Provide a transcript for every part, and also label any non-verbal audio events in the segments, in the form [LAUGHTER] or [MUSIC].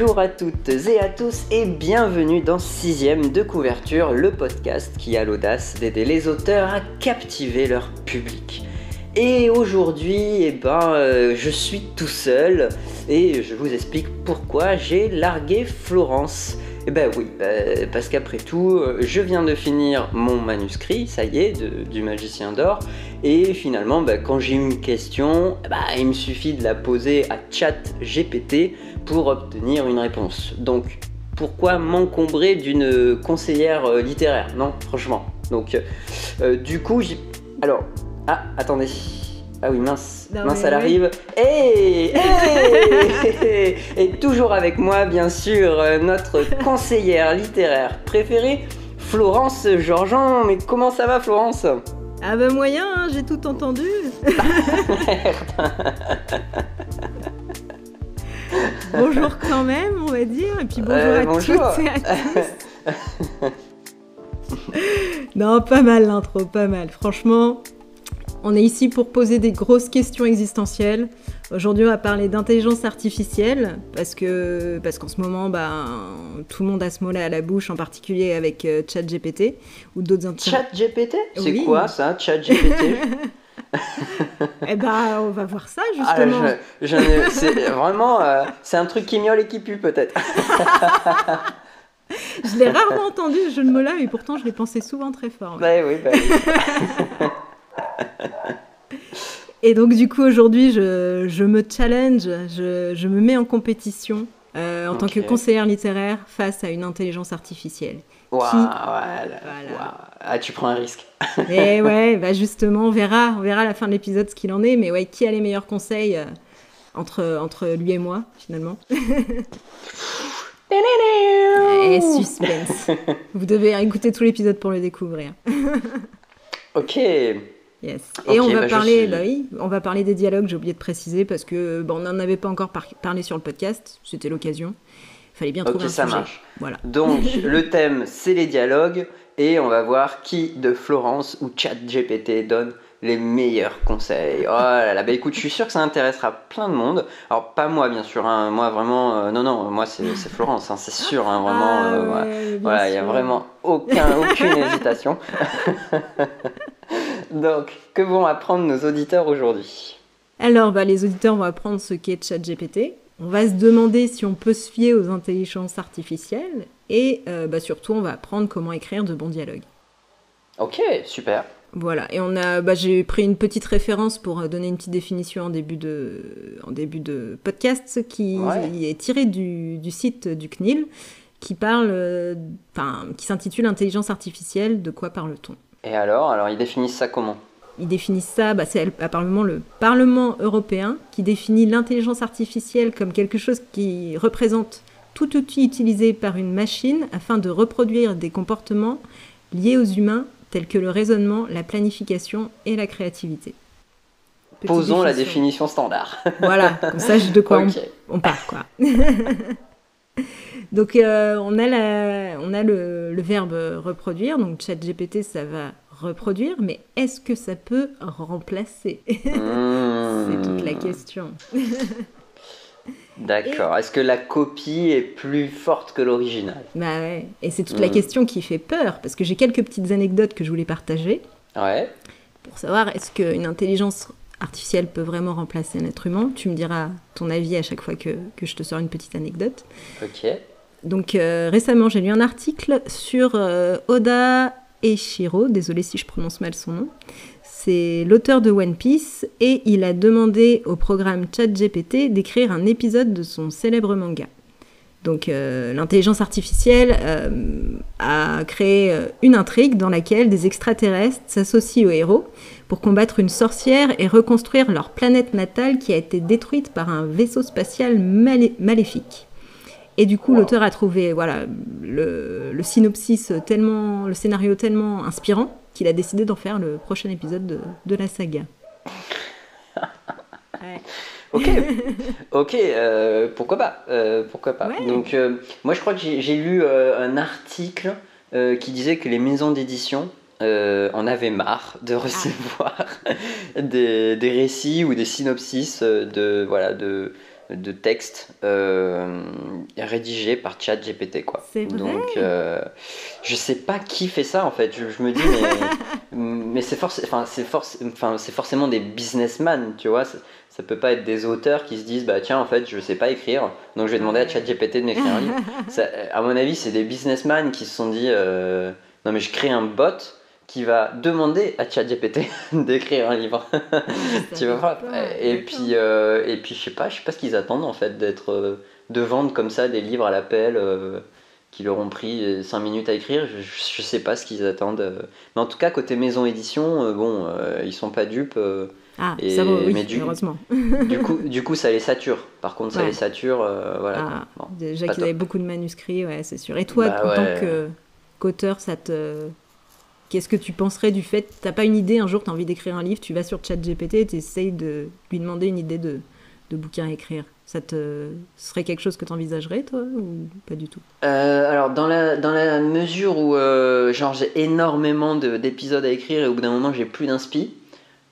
Bonjour à toutes et à tous et bienvenue dans Sixième de couverture, le podcast qui a l'audace d'aider les auteurs à captiver leur public. Et aujourd'hui, eh ben, euh, je suis tout seul et je vous explique pourquoi j'ai largué Florence. Eh ben oui, euh, parce qu'après tout, euh, je viens de finir mon manuscrit, ça y est, du Magicien d'Or, et finalement, bah, quand j'ai une question, bah, il me suffit de la poser à ChatGPT pour obtenir une réponse. Donc, pourquoi m'encombrer d'une conseillère euh, littéraire? Non, franchement. Donc, euh, du coup, j'ai... Alors, ah, attendez. Ah oui, mince, Non, mince, elle arrive. Hey, hey [LAUGHS] Et toujours avec moi, bien sûr, euh, notre [LAUGHS] conseillère littéraire préférée, Florence Georgean. Mais comment ça va, Florence? Ah bah moyen, hein, j'ai tout entendu. [LAUGHS] bonjour quand même, on va dire, et puis bonjour Euh, à bonjour. toutes et à [LAUGHS] tous. non, pas mal l'intro, pas mal. Franchement, on est ici pour poser des grosses questions existentielles. Aujourd'hui, on va parler d'intelligence artificielle parce que parce qu'en ce moment, bah, tout le monde a ce mot-là à la bouche, en particulier avec euh, ChatGPT ou d'autres inter- ChatGPT C'est Oui. quoi ça, ChatGPT [LAUGHS] Eh ben, on va voir ça Ah, justement. je, je ne- c'est vraiment, euh, c'est un truc qui miaule et qui pue peut-être. [LAUGHS] Je l'ai rarement entendu ce jeu de mots-là, mais pourtant je l'ai pensé souvent très fort. ouais. Bah oui, bah oui. [LAUGHS] Et donc du coup aujourd'hui je, je me challenge, je, je me mets en compétition euh, en tant que conseillère littéraire face à une intelligence artificielle. Qui- voilà. Ah, tu prends un risque. [LAUGHS] Et ouais, [LAUGHS] bah justement on verra, on verra à la fin de l'épisode ce qu'il en est, mais ouais, qui a les meilleurs conseils euh, entre, entre lui et moi finalement [LAUGHS] Et suspense. Vous devez écouter tout l'épisode pour le découvrir. Ok. Yes. Et on va bah, parler, suis- bah oui, on va parler des dialogues. J'ai oublié de préciser parce que bon, on n'en avait pas encore par- parlé sur le podcast. C'était l'occasion. Il fallait bien trouver un ça sujet. marche. Voilà. Donc, [LAUGHS] le thème, c'est les dialogues. Et on va voir qui de Florence ou ChatGPT donne les meilleurs conseils. Oh là là, bah écoute, je suis sûr que ça intéressera plein de monde. Alors, pas moi, bien sûr. hein. Moi, vraiment, euh, non, non, moi, c'est Florence, hein, c'est sûr. hein, vraiment, Ah euh, voilà. ouais, bien Voilà, il n'y a vraiment aucun, aucune [LAUGHS] hésitation. Donc, que vont apprendre nos auditeurs aujourd'hui? Alors, bah, les auditeurs vont apprendre ce qu'est ChatGPT. On va se demander si on peut se fier aux intelligences artificielles et euh, bah, surtout, on va apprendre comment écrire de bons dialogues. Ok, super. Voilà, et on a, bah, j'ai pris une petite référence pour euh, donner une petite définition en début de, en début de podcast qui Ouais. est tiré du, du site du CNIL qui parle, euh, enfin, qui s'intitule Intelligence artificielle, de quoi parle-t-on? Et alors Alors, ils définissent ça comment? Ils définissent ça, bah, c'est apparemment le Parlement européen qui définit l'intelligence artificielle comme quelque chose qui représente tout outil utilisé par une machine afin de reproduire des comportements liés aux humains tels que le raisonnement, la planification et la créativité. Petite Posons la définition standard. [LAUGHS] Voilà, qu'on sache de quoi on- on, part, quoi. [LAUGHS] donc, euh, on a, la- on a le, le verbe reproduire, donc ChatGPT, ça va reproduire, mais est-ce que ça peut remplacer? [LAUGHS] C'est toute la Hmm, question. D'accord. Est-ce que la copie est plus forte que l'original? Bah ouais, et c'est toute la Mm. question qui fait peur, parce que j'ai quelques petites anecdotes que je voulais partager Ouais. pour savoir est-ce qu'une intelligence artificielle peut vraiment remplacer un être humain? Tu me diras ton avis à chaque fois que, que je te sors une petite anecdote. Ok. Donc euh, récemment, j'ai lu un article sur euh, Oda Eiichiro, désolé si je prononce mal son nom. C'est l'auteur de One Piece et il a demandé au programme ChatGPT d'écrire un épisode de son célèbre manga. Donc euh, l'intelligence artificielle euh, a créé euh, une intrigue dans laquelle des extraterrestres s'associent aux héros pour combattre une sorcière et reconstruire leur planète natale qui a été détruite par un vaisseau spatial malé- maléfique. Et du coup, Wow. l'auteur a trouvé voilà, le, le synopsis tellement, le scénario tellement inspirant qu'il a décidé d'en faire le prochain épisode de, de la saga. [LAUGHS] Ouais. Ok. ok. euh, pourquoi pas euh, Pourquoi pas Ouais. Donc, euh, moi, je crois que j'ai lu euh, un article euh, qui disait que les maisons d'édition euh, en avaient marre de recevoir [LAUGHS] des, des récits ou des synopsis de voilà de de texte euh, rédigé par ChatGPT quoi. C'est vrai. Donc euh, je sais pas qui fait ça en fait. Je, je me dis mais, [LAUGHS] mais c'est forc- enfin c'est forc- enfin c'est forcément des businessmen, tu vois. Ça, ça peut pas être des auteurs qui se disent bah tiens en fait je sais pas écrire donc je vais demander à ChatGPT de m'écrire un livre. [LAUGHS] Ça, à mon avis c'est des businessmen qui se sont dit euh, non mais je crée un bot qui va demander à ChatGPT [LAUGHS] d'écrire un livre. [LAUGHS] tu vas voir. Et puis, euh, et puis, je sais pas, je sais pas ce qu'ils attendent en fait d'être, euh, de vendre comme ça des livres à l'appel euh, qui leur ont pris 5 minutes à écrire. Je, je sais pas ce qu'ils attendent. Mais en tout cas, côté maison édition, euh, bon, ils sont pas dupes. Ah, Et- ça va, oui, mais du- heureusement. du coup, du coup, ça les sature. Par contre, ça Ouais. les sature, voilà. Ah. Bon. Déjà top. avaient beaucoup de manuscrits, ouais, c'est sûr. Et toi, Bah en ouais. tant qu'auteur, ça te. Qu'est-ce que tu penserais du fait T'as pas une idée, un jour, t'as envie d'écrire un livre, tu vas sur ChatGPT et t'essayes de lui demander une idée de, de bouquin à écrire. Ça te serait quelque chose que t'envisagerais, toi, ou pas du tout? Euh, alors dans la, dans la mesure où euh, genre j'ai énormément de- d'épisodes à écrire et au bout d'un moment j'ai plus d'inspi,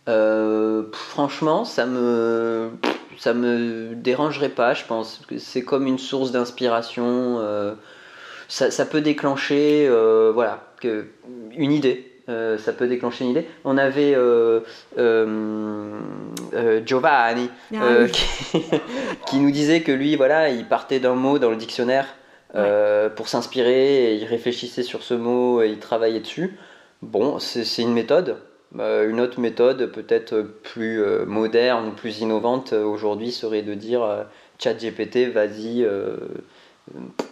euh, franchement ça me ça me dérangerait pas. Je pense c'est comme une source d'inspiration. Ça, ça peut déclencher euh, voilà que une idée. Euh, ça peut déclencher une idée. On avait euh, Giovanni Ah oui. [LAUGHS] qui, qui nous disait que lui, voilà, il partait d'un mot dans le dictionnaire pour s'inspirer, et il réfléchissait sur ce mot et il travaillait dessus. Bon, c'est une méthode. Une autre méthode, peut-être plus moderne, plus innovante aujourd'hui, serait de dire ChatGPT, vas-y,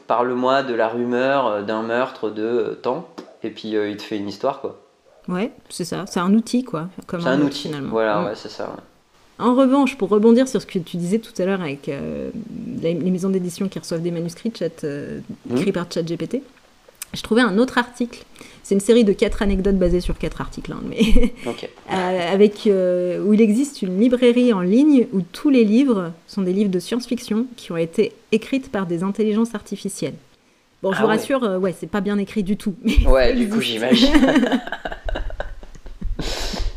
parle-moi de la rumeur euh, d'un meurtre de euh, temps, et puis euh, il te fait une histoire, quoi. Ouais, c'est ça. C'est un outil, quoi. C'est un outil, finalement. voilà, ouais, c'est ça. ouais. En revanche, pour rebondir sur ce que tu disais tout à l'heure avec euh, les maisons d'édition qui reçoivent des manuscrits chat, euh, Mhm. écrits par ChatGPT, je trouvais un autre article. C'est une série de quatre anecdotes basées sur quatre articles, hein, mais [LAUGHS] [LAUGHS] euh, avec euh, où il existe une librairie en ligne où tous les livres sont des livres de science-fiction qui ont été écrites par des intelligences artificielles. Bon, je Ah vous ouais. rassure, euh, ouais, c'est pas bien écrit du tout. [LAUGHS] mais Ouais, du coup, j'imagine.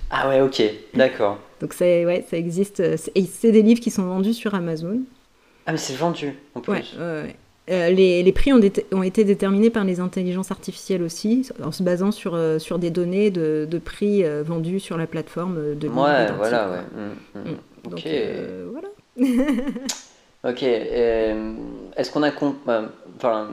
ah ouais, ok, d'accord. Donc c'est ouais, ça existe. euh, Et c'est des livres qui sont vendus sur Amazon. Ah, mais c'est vendu, en plus. Ouais, ouais, ouais. Euh, les, les prix ont, été déterminés par les intelligences artificielles aussi, en se basant sur, euh, sur des données de, de prix euh, vendus sur la plateforme euh, de Ouais, voilà, ouais. Donc, Ok. voilà. Ok, est-ce qu'on a... euh, Enfin,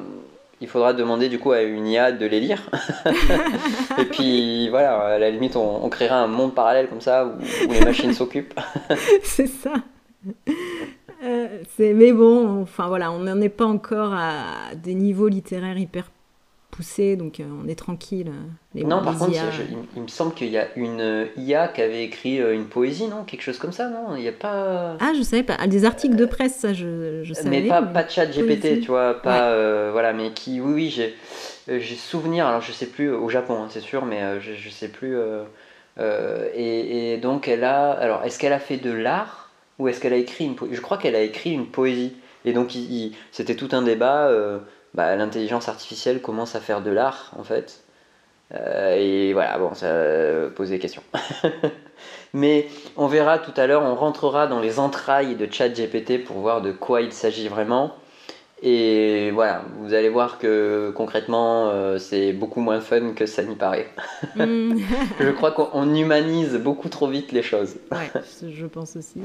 il faudra demander du coup à une IA de les lire. [LAUGHS] Et puis voilà, à la limite, on, on créera un monde parallèle comme ça où, où les machines s'occupent. [LAUGHS] c'est ça. [LAUGHS] Euh, mais bon, enfin voilà, on n'en est pas encore à des niveaux littéraires hyper poussés, donc euh, on est tranquille. euh, Les, non, par contre, IA, je- il, il me semble qu'il y a une euh, IA qui avait écrit une poésie, non? Quelque chose comme ça, non? Il n'y a pas... Ah, je savais pas. Ah, des articles de presse, ça, je, je savais. mais pas, pas de chat GPT, poésie. tu vois, pas voilà, mais qui, oui, oui, j'ai, j'ai souvenir. Alors je sais plus au Japon, hein, c'est sûr, mais je, je sais plus. et, et donc elle a, alors est-ce qu'elle a fait de l'art? Ou est-ce qu'elle a écrit une, po- je crois qu'elle a écrit une poésie. Et donc il- il- c'était tout un débat. euh, bah, l'intelligence artificielle commence à faire de l'art en fait. Euh, et voilà, bon, ça euh, pose des questions. [LAUGHS] Mais on verra tout à l'heure, on rentrera dans les entrailles de ChatGPT pour voir de quoi il s'agit vraiment. Et voilà, vous allez voir que concrètement, euh, c'est beaucoup moins fun que ça n'y paraît. Hmm. [LAUGHS] Je crois qu'on humanise beaucoup trop vite les choses. Ouais, je pense aussi.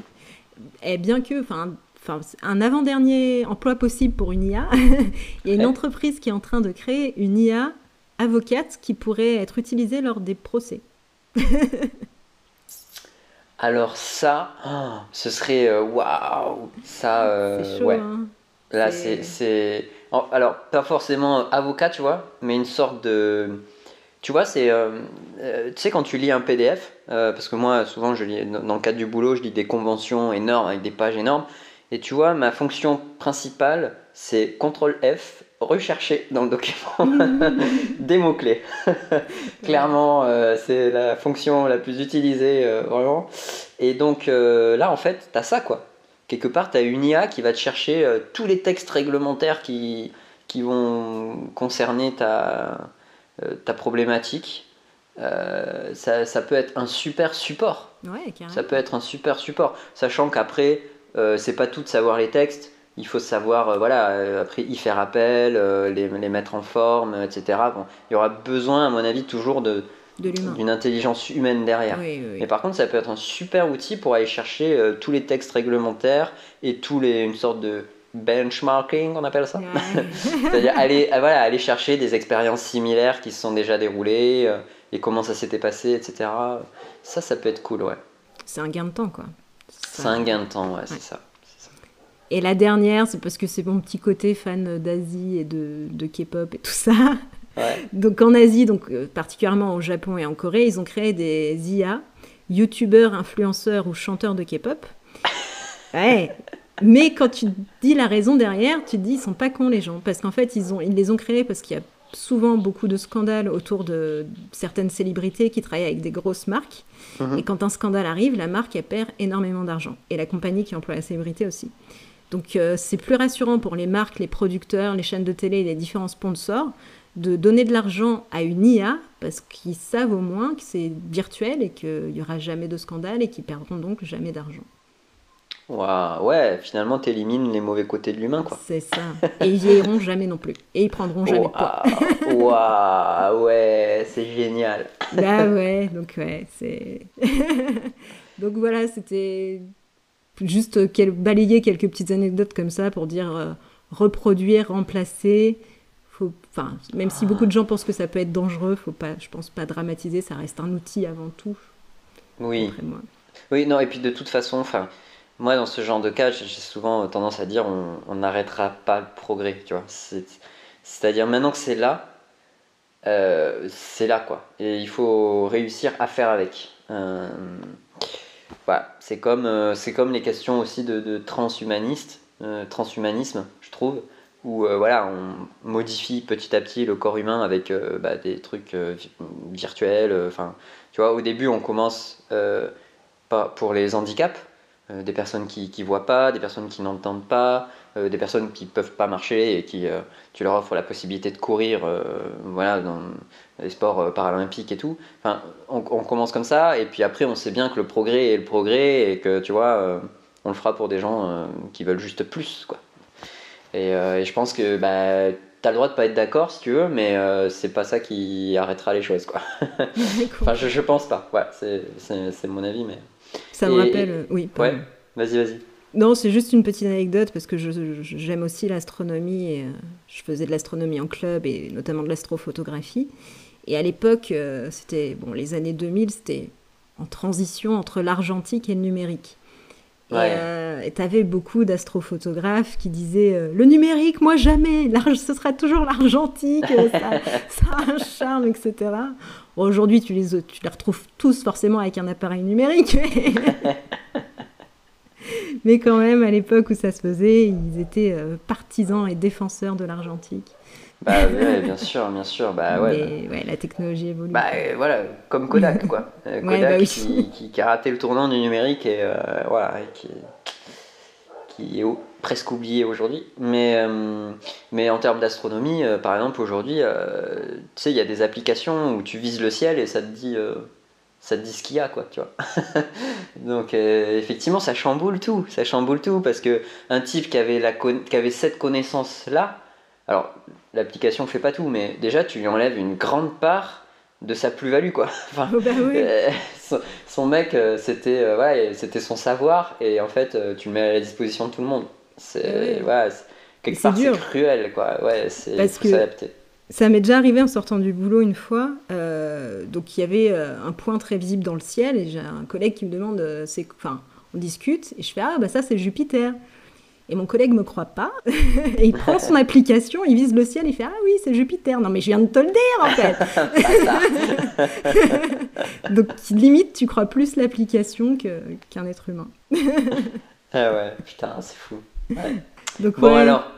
Bien que, enfin, enfin, un avant-dernier emploi possible pour une IA, [LAUGHS] il y a une entreprise qui est en train de créer une IA avocate qui pourrait être utilisée lors des procès. [LAUGHS] Alors ça, oh, ce serait euh, waouh, ça, euh, chaud, ouais. hein. Là, C'est- Alors, pas forcément avocat, tu vois, mais une sorte de. Tu vois, c'est. euh, euh, tu sais, quand tu lis un PDF, euh, parce que moi, souvent, je lis, dans le cadre du boulot, je lis des conventions énormes avec des pages énormes. Et tu vois, ma fonction principale, c'est CTRL F, rechercher dans le document [LAUGHS] des mots-clés. [LAUGHS] Clairement, c'est la fonction la plus utilisée, vraiment. Et donc, là, en fait, t'as ça, quoi quelque part, tu as une IA qui va te chercher tous les textes réglementaires qui, qui vont concerner ta, euh, ta problématique. Euh, ça, ça peut être un super support. Ouais. Ça peut être un super support. Sachant qu'après, euh, c'est pas tout de savoir les textes. Il faut savoir, voilà, après y faire appel, les, les, mettre en forme, etc. Bon, il y aura besoin, à mon avis, toujours de, d'une intelligence humaine derrière. Mais par contre, ça peut être un super outil pour aller chercher tous les textes réglementaires et tous les, une sorte de benchmarking, on appelle ça. [LAUGHS] C'est-à-dire aller, voilà, aller chercher des expériences similaires qui se sont déjà déroulées et comment ça s'était passé, etc. Ça, ça peut être cool, ouais. C'est un gain de temps, quoi. C'est un gain de temps, ouais, c'est ça. Et la dernière, c'est parce que c'est mon petit côté fan d'Asie et de, de K-pop et tout ça. [LAUGHS] Donc en Asie, donc euh, particulièrement au Japon et en Corée, ils ont créé des IA, youtubeurs, influenceurs ou chanteurs de K-pop. [LAUGHS] Ouais. Mais quand tu dis la raison derrière, tu te dis ils sont pas cons les gens parce qu'en fait ils ont ils les ont créés parce qu'il y a souvent beaucoup de scandales autour de certaines célébrités qui travaillent avec des grosses marques. Mhm. Et quand un scandale arrive, la marque elle perd énormément d'argent. Et la compagnie qui emploie la célébrité aussi. Donc euh, c'est plus rassurant pour les marques, les producteurs, les chaînes de télé et les différents sponsors de donner de l'argent à une IA parce qu'ils savent au moins que c'est virtuel et qu'il n'y aura jamais de scandale et qu'ils perdront donc jamais d'argent. Waouh, ouais, finalement, tu élimines les mauvais côtés de l'humain, quoi. C'est ça. Et ils vieilliront [LAUGHS] jamais non plus. Et ils prendront jamais de poids. Waouh, ouais, c'est génial. Bah ouais, donc ouais, c'est. [LAUGHS] donc voilà, c'était juste balayer quelques petites anecdotes comme ça pour dire euh, reproduire, remplacer. Faut... Enfin, même si beaucoup de gens pensent que ça peut être dangereux, faut pas, je pense pas dramatiser, ça reste un outil avant tout. Oui. Oui, non, et puis de toute façon, enfin moi, dans ce genre de cas, j'ai souvent tendance à dire on n'arrêtera pas le progrès, tu vois. C'est-à-dire maintenant que c'est là, euh, c'est là quoi. Et il faut réussir à faire avec. Euh, voilà, c'est comme, euh, c'est comme les questions aussi de, transhumaniste, transhumanisme, je trouve, où voilà, on modifie petit à petit le corps humain avec bah, des trucs virtuels. Enfin, tu vois, au début, on commence pas pour les handicaps euh, des personnes qui ne voient pas, des personnes qui n'entendent pas, euh, des personnes qui ne peuvent pas marcher et qui euh, tu leur offres la possibilité de courir voilà, dans les sports paralympiques et tout. Enfin, on, commence comme ça et puis après on sait bien que le progrès est le progrès et que tu vois, on le fera pour des gens qui veulent juste plus. Quoi. Et, je pense que bah, tu as le droit de pas être d'accord si tu veux, mais c'est pas ça qui arrêtera les choses. Quoi. [LAUGHS] [LAUGHS] enfin, je, je pense pas. Ouais, c'est mon avis, mais. Ça me rappelle, euh, oui. Ouais, vas-y, vas-y. Non, c'est juste une petite anecdote parce que j'aime aussi l'astronomie et euh, je faisais de l'astronomie en club et notamment de l'astrophotographie. Et à l'époque, euh, c'était bon, les années 2000, c'était en transition entre l'argentique et le numérique. Et tu avais beaucoup d'astrophotographes qui disaient le numérique, moi jamais, ce sera toujours l'argentique, ça, [LAUGHS] ça, a un charme, etc. Aujourd'hui, tu les, tu les retrouves tous forcément avec un appareil numérique. [LAUGHS] Mais quand même, à l'époque où ça se faisait, ils étaient euh, partisans et défenseurs de l'argentique. Bah bien sûr, bien sûr. Bah, ouais, Mais, ouais, la technologie évolue. Bah euh, voilà, comme Kodak, [LAUGHS] quoi. Euh, Kodak bah qui, qui, a raté le tournant du numérique et voilà, qui, qui est presque oublié aujourd'hui. Mais, euh, mais en termes d'astronomie, euh, par exemple, aujourd'hui, euh, tu sais, il y a des applications où tu vises le ciel et ça te dit, ça te dit ce qu'il y a, quoi, tu vois. [LAUGHS] Donc, effectivement, ça chamboule tout. Ça chamboule tout parce que un type qui avait, la qui avait cette connaissance-là, alors, l'application fait pas tout, mais déjà, tu lui enlèves une grande part de sa plus-value quoi. [LAUGHS] Enfin, oh, bah oui. son, mec c'était ouais, c'était son savoir et en fait tu le mets à la disposition de tout le monde. C'est ouais, quelque part c'est cruel quoi. Ouais, c'est que ça m'est déjà arrivé en sortant du boulot une fois. Euh, donc il y avait euh, un point très visible dans le ciel et j'ai un collègue qui me demande, euh, c'est, enfin, on discute et je fais ah bah ça c'est Jupiter. Et mon collègue me croit pas. [LAUGHS] et il prend son [LAUGHS] application, il vise le ciel, il fait Ah oui, c'est Jupiter. Non, mais je viens de te le dire en fait. [LAUGHS] Donc limite, tu crois plus l'application qu'un être humain. ah ouais, putain, c'est fou. Bon, alors,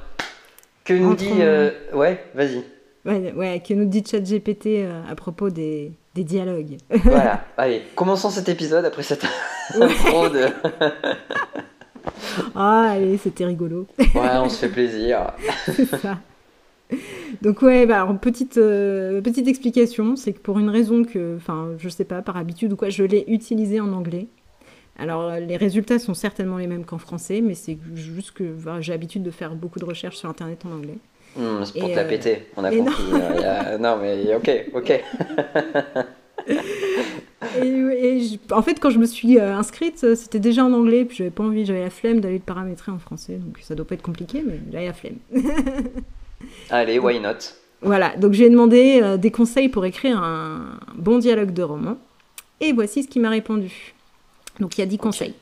que nous dit. Euh, ouais, vas-y. Ouais, ouais, que nous dit ChatGPT euh, à propos des, des dialogues. voilà, [LAUGHS] allez, commençons cet épisode après cette [LAUGHS] intro de. [LAUGHS] ah, allez, c'était rigolo. ouais, on se fait plaisir. C'est ça. Donc ouais, bah, alors, petite, euh, petite explication, c'est que pour une raison que, enfin, je sais pas, par habitude ou quoi, je l'ai utilisé en anglais. Alors, les résultats sont certainement les mêmes qu'en français, mais c'est juste que j'ai l'habitude de faire beaucoup de recherches sur Internet en anglais. Hmm, c'est pour te la péter, on a compris. Non. [LAUGHS] non. mais ok, ok. et, en fait, quand je me suis inscrite, c'était déjà en anglais, puis j'avais pas envie, j'avais la flemme d'aller le paramétrer en français, donc ça doit pas être compliqué, mais j'avais la flemme. [LAUGHS] Allez, why not? Voilà, donc j'ai demandé des conseils pour écrire un bon dialogue de roman, et voici ce qu'il m'a répondu. Donc il y a 10 conseils.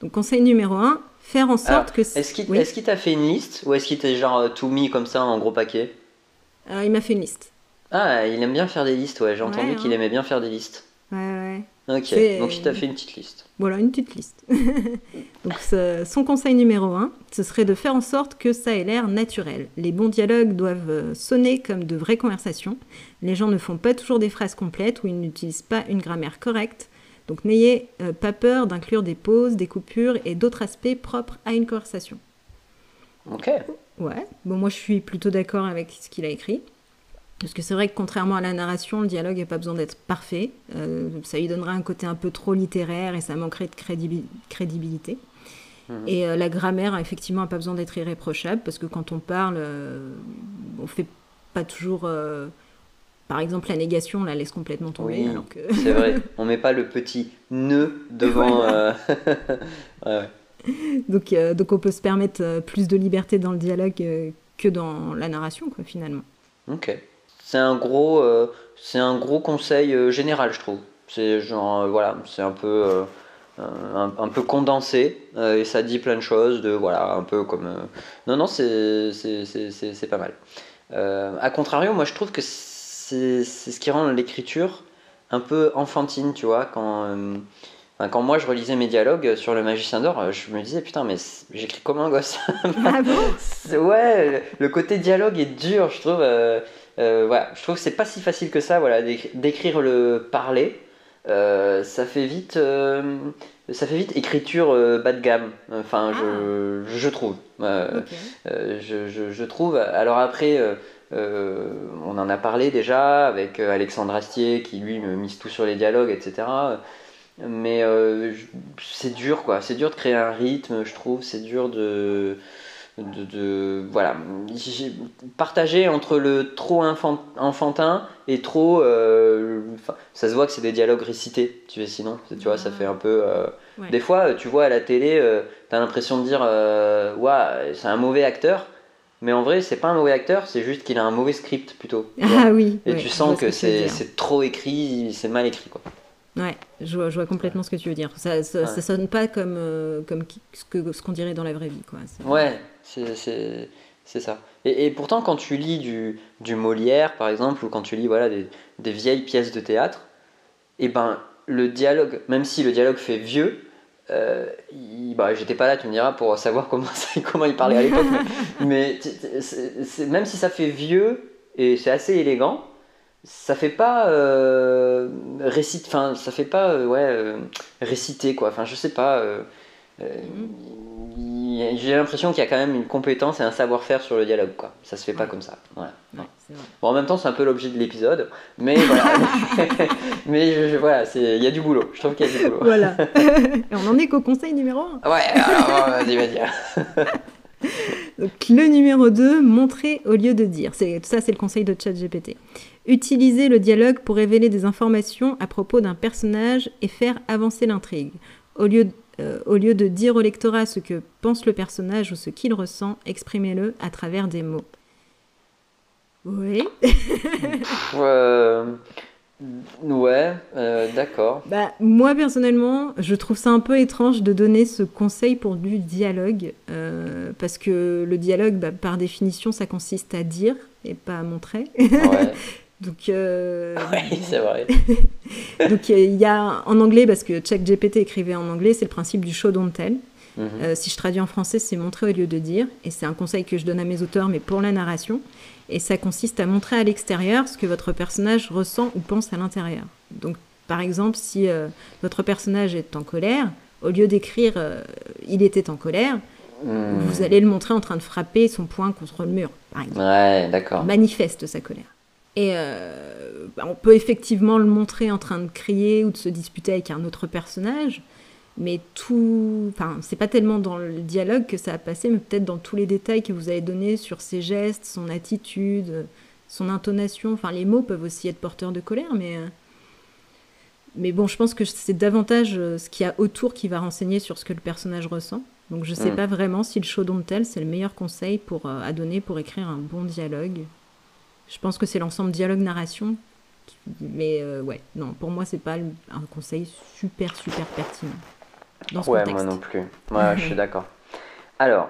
Donc conseil numéro 1, faire en sorte que... Est-ce qu'il t'a fait une liste ou est-ce qu'il t'a genre euh, tout mis comme ça en gros paquet? Euh, Il m'a fait une liste. Ah, il aime bien faire des listes, ouais. J'ai entendu qu'il aimait bien faire des listes. Ouais, ouais. Ok, donc il t'a fait une petite liste. Voilà, une petite liste. [LAUGHS] donc son conseil numéro 1, ce serait de faire en sorte que ça ait l'air naturel. Les bons dialogues doivent euh, sonner comme de vraies conversations. Les gens ne font pas toujours des phrases complètes ou ils n'utilisent pas une grammaire correcte. Donc n'ayez euh, pas peur d'inclure des pauses, des coupures et d'autres aspects propres à une conversation. Ok. Ouais, bon moi je suis plutôt d'accord avec ce qu'il a écrit. Parce que c'est vrai que contrairement à la narration, le dialogue n'a pas besoin d'être parfait. Euh, ça lui donnerait un côté un peu trop littéraire et ça manquerait de crédibilité. Mhm. Et euh, la grammaire, effectivement, n'a pas besoin d'être irréprochable parce que quand on parle, on fait pas toujours par exemple, la négation, on la laisse complètement tomber. Oui, c'est vrai. [LAUGHS] On met pas le petit nœud devant. Euh, [LAUGHS] donc, euh, donc, on peut se permettre euh, plus de liberté dans le dialogue que dans la narration, quoi, finalement. Ok. C'est un gros, c'est un gros conseil général, je trouve. C'est genre, voilà, c'est un peu. Un, peu condensé et ça dit plein de choses de voilà un peu comme non non c'est c'est pas mal a contrario moi je trouve que c'est ce qui rend l'écriture un peu enfantine, tu vois. Quand, euh, quand moi je relisais mes dialogues sur le Magicien d'Or, je me disais putain, mais j'écris comme un gosse. [LAUGHS] Ah bon? Ouais, le côté dialogue est dur, je trouve. Euh, euh, voilà, je trouve que c'est pas si facile que ça, voilà, d'écrire le parler. ça fait vite ça fait vite écriture bas de gamme enfin je, ah. je, trouve je, je, je, trouve alors après euh, on en a parlé déjà avec euh, Alexandre Astier qui lui me mise tout sur les dialogues, etc. Mais euh, c'est dur quoi, c'est dur de créer un rythme, je trouve, c'est dur de, de, voilà. Partager entre le trop enfantin et trop ça se voit que c'est des dialogues récités tu sais sinon tu vois ça fait un peu des fois tu vois à la télé tu as l'impression de dire ouais c'est un mauvais acteur mais en vrai, c'est pas un mauvais acteur, c'est juste qu'il a un mauvais script plutôt. [LAUGHS] Ah oui. Et tu sens que, c'est trop écrit, c'est mal écrit quoi. Ouais, je vois, je vois, complètement ce que tu veux dire. Ça, ça, sonne pas comme, euh, comme ce qu'on ce dirait dans la vraie vie. Quoi. Ouais, c'est ça. Et, et, pourtant, quand tu lis du, du, Molière, par exemple, ou quand tu lis voilà, des, des vieilles pièces de théâtre, et eh ben, le dialogue, même si le dialogue fait vieux, euh, bah, j'étais pas là, tu me diras, pour savoir comment, [LAUGHS] comment il parlait à l'époque, mais, [LAUGHS] même si ça fait vieux et c'est assez élégant, ça fait pas euh, récite, enfin ça fait pas euh, ouais euh, réciter quoi. Enfin je sais pas. Mhm j'ai l'impression qu'il y a quand même une compétence et un savoir-faire sur le dialogue, quoi. Ça se fait pas comme ça. Voilà. Bon, en même temps, c'est un peu l'objet de l'épisode, mais voilà. [LAUGHS] [LAUGHS] mais voilà, il y a du boulot. Je trouve qu'il y a du boulot. Voilà. [LAUGHS] et on en est qu'au conseil numéro 1. Ouais, alors vas-y, vas-y. Donc, le numéro 2, montrer au lieu de dire. C'est, ça, c'est le conseil de ChatGPT. Utiliser le dialogue pour révéler des informations à propos d'un personnage et faire avancer l'intrigue. Au lieu de euh, au lieu de dire au lectorat ce que pense le personnage ou ce qu'il ressent, exprimez-le à travers des mots. Oui. [LAUGHS] euh, ouais, euh, d'accord. Bah, moi personnellement, je trouve ça un peu étrange de donner ce conseil pour du dialogue, euh, parce que le dialogue, bah, par définition, ça consiste à dire et pas à montrer. Ouais. [LAUGHS] Donc, euh, [LAUGHS] oui, c'est vrai. donc il y a en anglais, parce que GPT écrivait en anglais, c'est le principe du show don't tell. Mhm. Euh, si je traduis en français, c'est montrer au lieu de dire. Et c'est un conseil que je donne à mes auteurs, mais pour la narration. Et ça consiste à montrer à l'extérieur ce que votre personnage ressent ou pense à l'intérieur. Donc, par exemple, si euh, votre personnage est en colère, au lieu d'écrire il était en colère, hmm. vous allez le montrer en train de frapper son poing contre le mur, par exemple. Ouais, d'accord. Manifeste sa colère. Et euh, bah, on peut effectivement le montrer en train de crier ou de se disputer avec un autre personnage, mais tout, enfin, c'est pas tellement dans le dialogue que ça a passé, mais peut-être dans tous les détails que vous avez donnés sur ses gestes, son attitude, son intonation. Enfin, les mots peuvent aussi être porteurs de colère, mais euh, mais bon, je pense que c'est davantage euh, ce qu'il y a autour qui va renseigner sur ce que le personnage ressent. Donc, je sais Mm. pas vraiment si le show don't tell c'est le meilleur conseil pour euh, à donner pour écrire un bon dialogue. Je pense que c'est l'ensemble dialogue-narration. Mais euh, ouais, non, pour moi, c'est pas un conseil super, super pertinent. Dans ce Ouais, contexte. moi non plus. Ouais, je suis [LAUGHS] d'accord. Alors,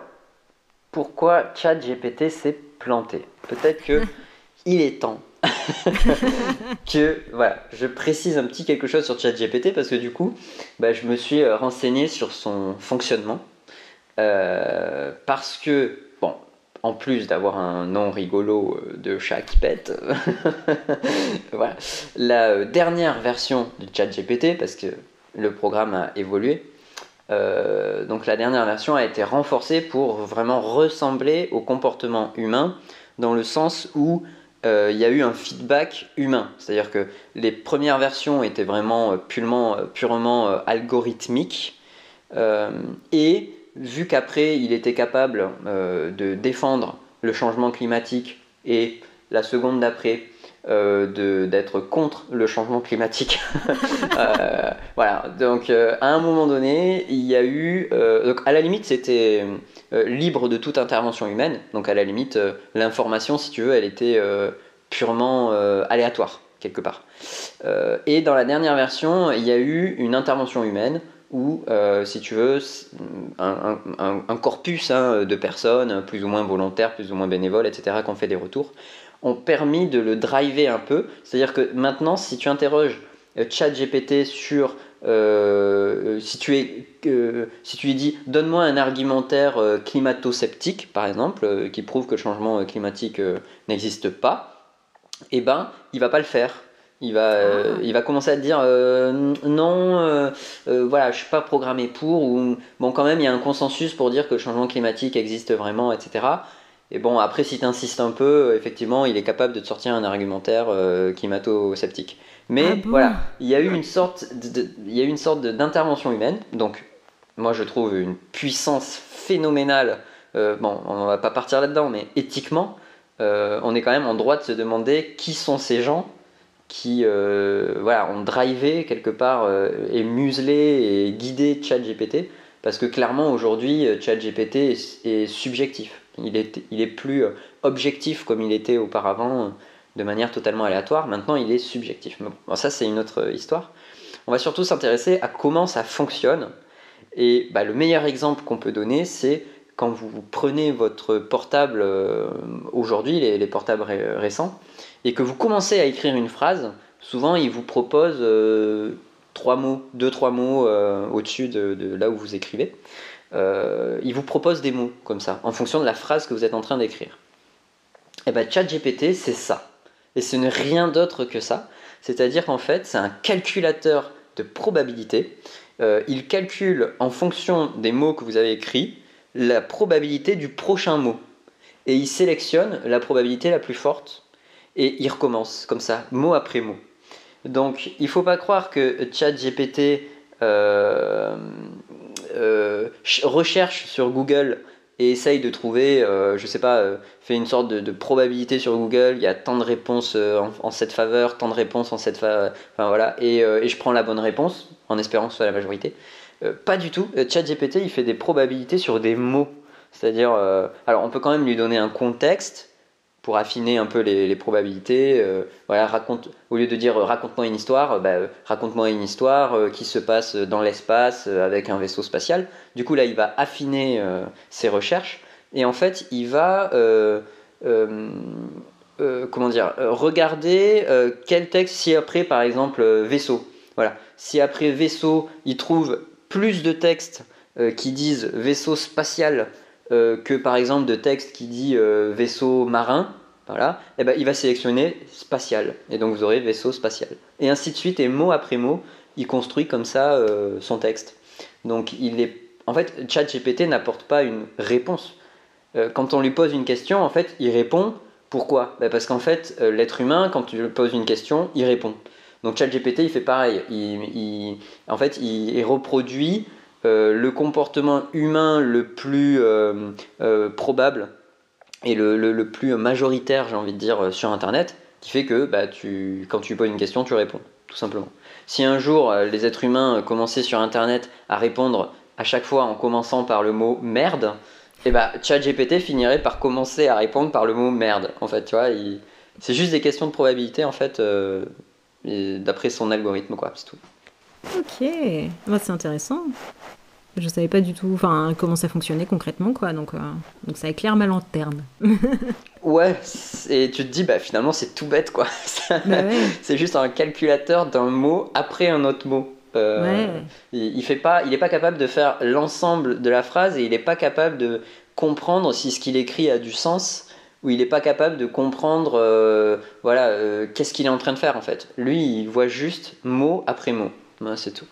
pourquoi ChatGPT s'est planté? Peut-être que [LAUGHS] il est temps [LAUGHS] que voilà, je précise un petit quelque chose sur ChatGPT parce que du coup, bah, je me suis euh, renseigné sur son fonctionnement Euh, parce que bon, en plus d'avoir un nom rigolo euh, de chat qui pète, voilà, la dernière version du ChatGPT parce que le programme a évolué. Euh, donc la dernière version a été renforcée pour vraiment ressembler au comportement humain dans le sens où euh, il y a eu un feedback humain. C'est-à-dire que les premières versions étaient vraiment euh, purement, algorithmiques et vu qu'après il était capable de défendre le changement climatique et la seconde d'après euh, d'être contre le changement climatique. [LAUGHS] Euh, voilà, donc euh, à un moment donné, il y a eu. euh, donc à la limite, c'était libre de toute intervention humaine. Donc à la limite, l'information, si tu veux, elle était purement aléatoire, quelque part. Et dans la dernière version, il y a eu une intervention humaine où, si tu veux, un corpus hein, de personnes, plus ou moins volontaires, plus ou moins bénévoles, etc., qui ont fait des retours, ont permis de le driver un peu. C'est-à-dire que maintenant, si tu interroges euh, ChatGPT sur euh, si tu es euh, si tu lui dis donne-moi un argumentaire euh, climato-sceptique par exemple qui prouve que le changement climatique n'existe pas eh ben il va pas le faire il va, Ah. il va commencer à te dire non, voilà, je suis pas programmé pour, ou bon, quand même, il y a un consensus pour dire que le changement climatique existe vraiment, etc. Et bon, après, si tu insistes un peu, euh, effectivement, il est capable de te sortir un argumentaire euh, climato-sceptique. Mais Ah bon voilà, il y a eu une sorte, de- de- il y a eu une sorte de- d'intervention humaine. Donc, moi, je trouve une puissance phénoménale. Euh, bon, on va pas partir là-dedans, mais éthiquement, euh, on est quand même en droit de se demander qui sont ces gens qui euh, voilà, ont drivé quelque part et muselé et guidé ChatGPT. Parce que clairement, aujourd'hui, ChatGPT est, est subjectif. Il est, plus euh, objectif comme il était auparavant, euh, de manière totalement aléatoire. Maintenant, il est subjectif. Bon, ça, c'est une autre histoire. On va surtout s'intéresser à comment ça fonctionne. Et bah, le meilleur exemple qu'on peut donner, c'est quand vous prenez votre portable euh, aujourd'hui, les, les portables ré- récents, et que vous commencez à écrire une phrase, souvent il vous propose euh, trois mots, deux, trois mots euh, au-dessus de, de là où vous écrivez. Euh, il vous propose des mots comme ça, en fonction de la phrase que vous êtes en train d'écrire. Et bien ChatGPT, c'est ça. Et ce n'est rien d'autre que ça. C'est-à-dire qu'en fait, c'est un calculateur de probabilité. Euh, il calcule en fonction des mots que vous avez écrits la probabilité du prochain mot. Et il sélectionne la probabilité la plus forte et il recommence comme ça, mot après mot. Donc il faut pas croire que ChatGPT euh, euh, ch- recherche sur Google et essaye de trouver, euh, je sais pas, euh, fait une sorte de, probabilité sur Google, il y a tant de réponses euh, en, cette faveur, tant de réponses en cette faveur, enfin voilà, et, et je prends la bonne réponse en espérant que ce soit la majorité. Pas du tout, ChatGPT il fait des probabilités sur des mots. C'est-à-dire, alors on peut quand même lui donner un contexte pour affiner un peu les, probabilités. euh, voilà, raconte, au lieu de dire euh, raconte-moi une histoire, euh, bah, raconte-moi une histoire qui se passe dans l'espace avec un vaisseau spatial. Du coup là, il va affiner ses recherches et en fait, il va comment dire, regarder quel texte si après par exemple vaisseau. Voilà, si après vaisseau, il trouve plus de textes qui disent vaisseau spatial euh, que par exemple de textes qui dit euh, vaisseau marin, voilà, et ben il va sélectionner spatial et donc vous aurez vaisseau spatial et ainsi de suite et mot après mot, il construit comme ça euh, son texte. Donc il est, en fait, ChatGPT n'apporte pas une réponse. Quand on lui pose une question, en fait, il répond. Pourquoi? Ben Parce qu'en fait, l'être humain, quand tu lui poses une question, il répond. Donc ChatGPT, il fait pareil. Il, en fait, il, reproduit le comportement humain le plus probable et le, plus majoritaire, j'ai envie de dire, sur Internet, qui fait que bah, tu, quand tu poses une question, tu réponds, tout simplement. Si un jour les êtres humains commençaient sur Internet à répondre à chaque fois en commençant par le mot merde, et eh bah ChatGPT finirait par commencer à répondre par le mot merde. En fait, tu vois, c'est juste des questions de probabilité en fait, euh, d'après son algorithme quoi, c'est tout. Ok, bah, c'est intéressant. Je savais pas du tout, enfin, comment ça fonctionnait concrètement quoi, donc, euh, donc ça éclaire ma lanterne. [LAUGHS] ouais, et tu te dis bah finalement c'est tout bête quoi. [LAUGHS] Bah c'est juste un calculateur d'un mot après un autre mot. Euh, il, fait pas, il n'est pas capable de faire l'ensemble de la phrase et il n'est pas capable de comprendre si ce qu'il écrit a du sens ou il n'est pas capable de comprendre euh, voilà euh, qu'est-ce qu'il est en train de faire en fait. Lui, il voit juste mot après mot. C'est tout.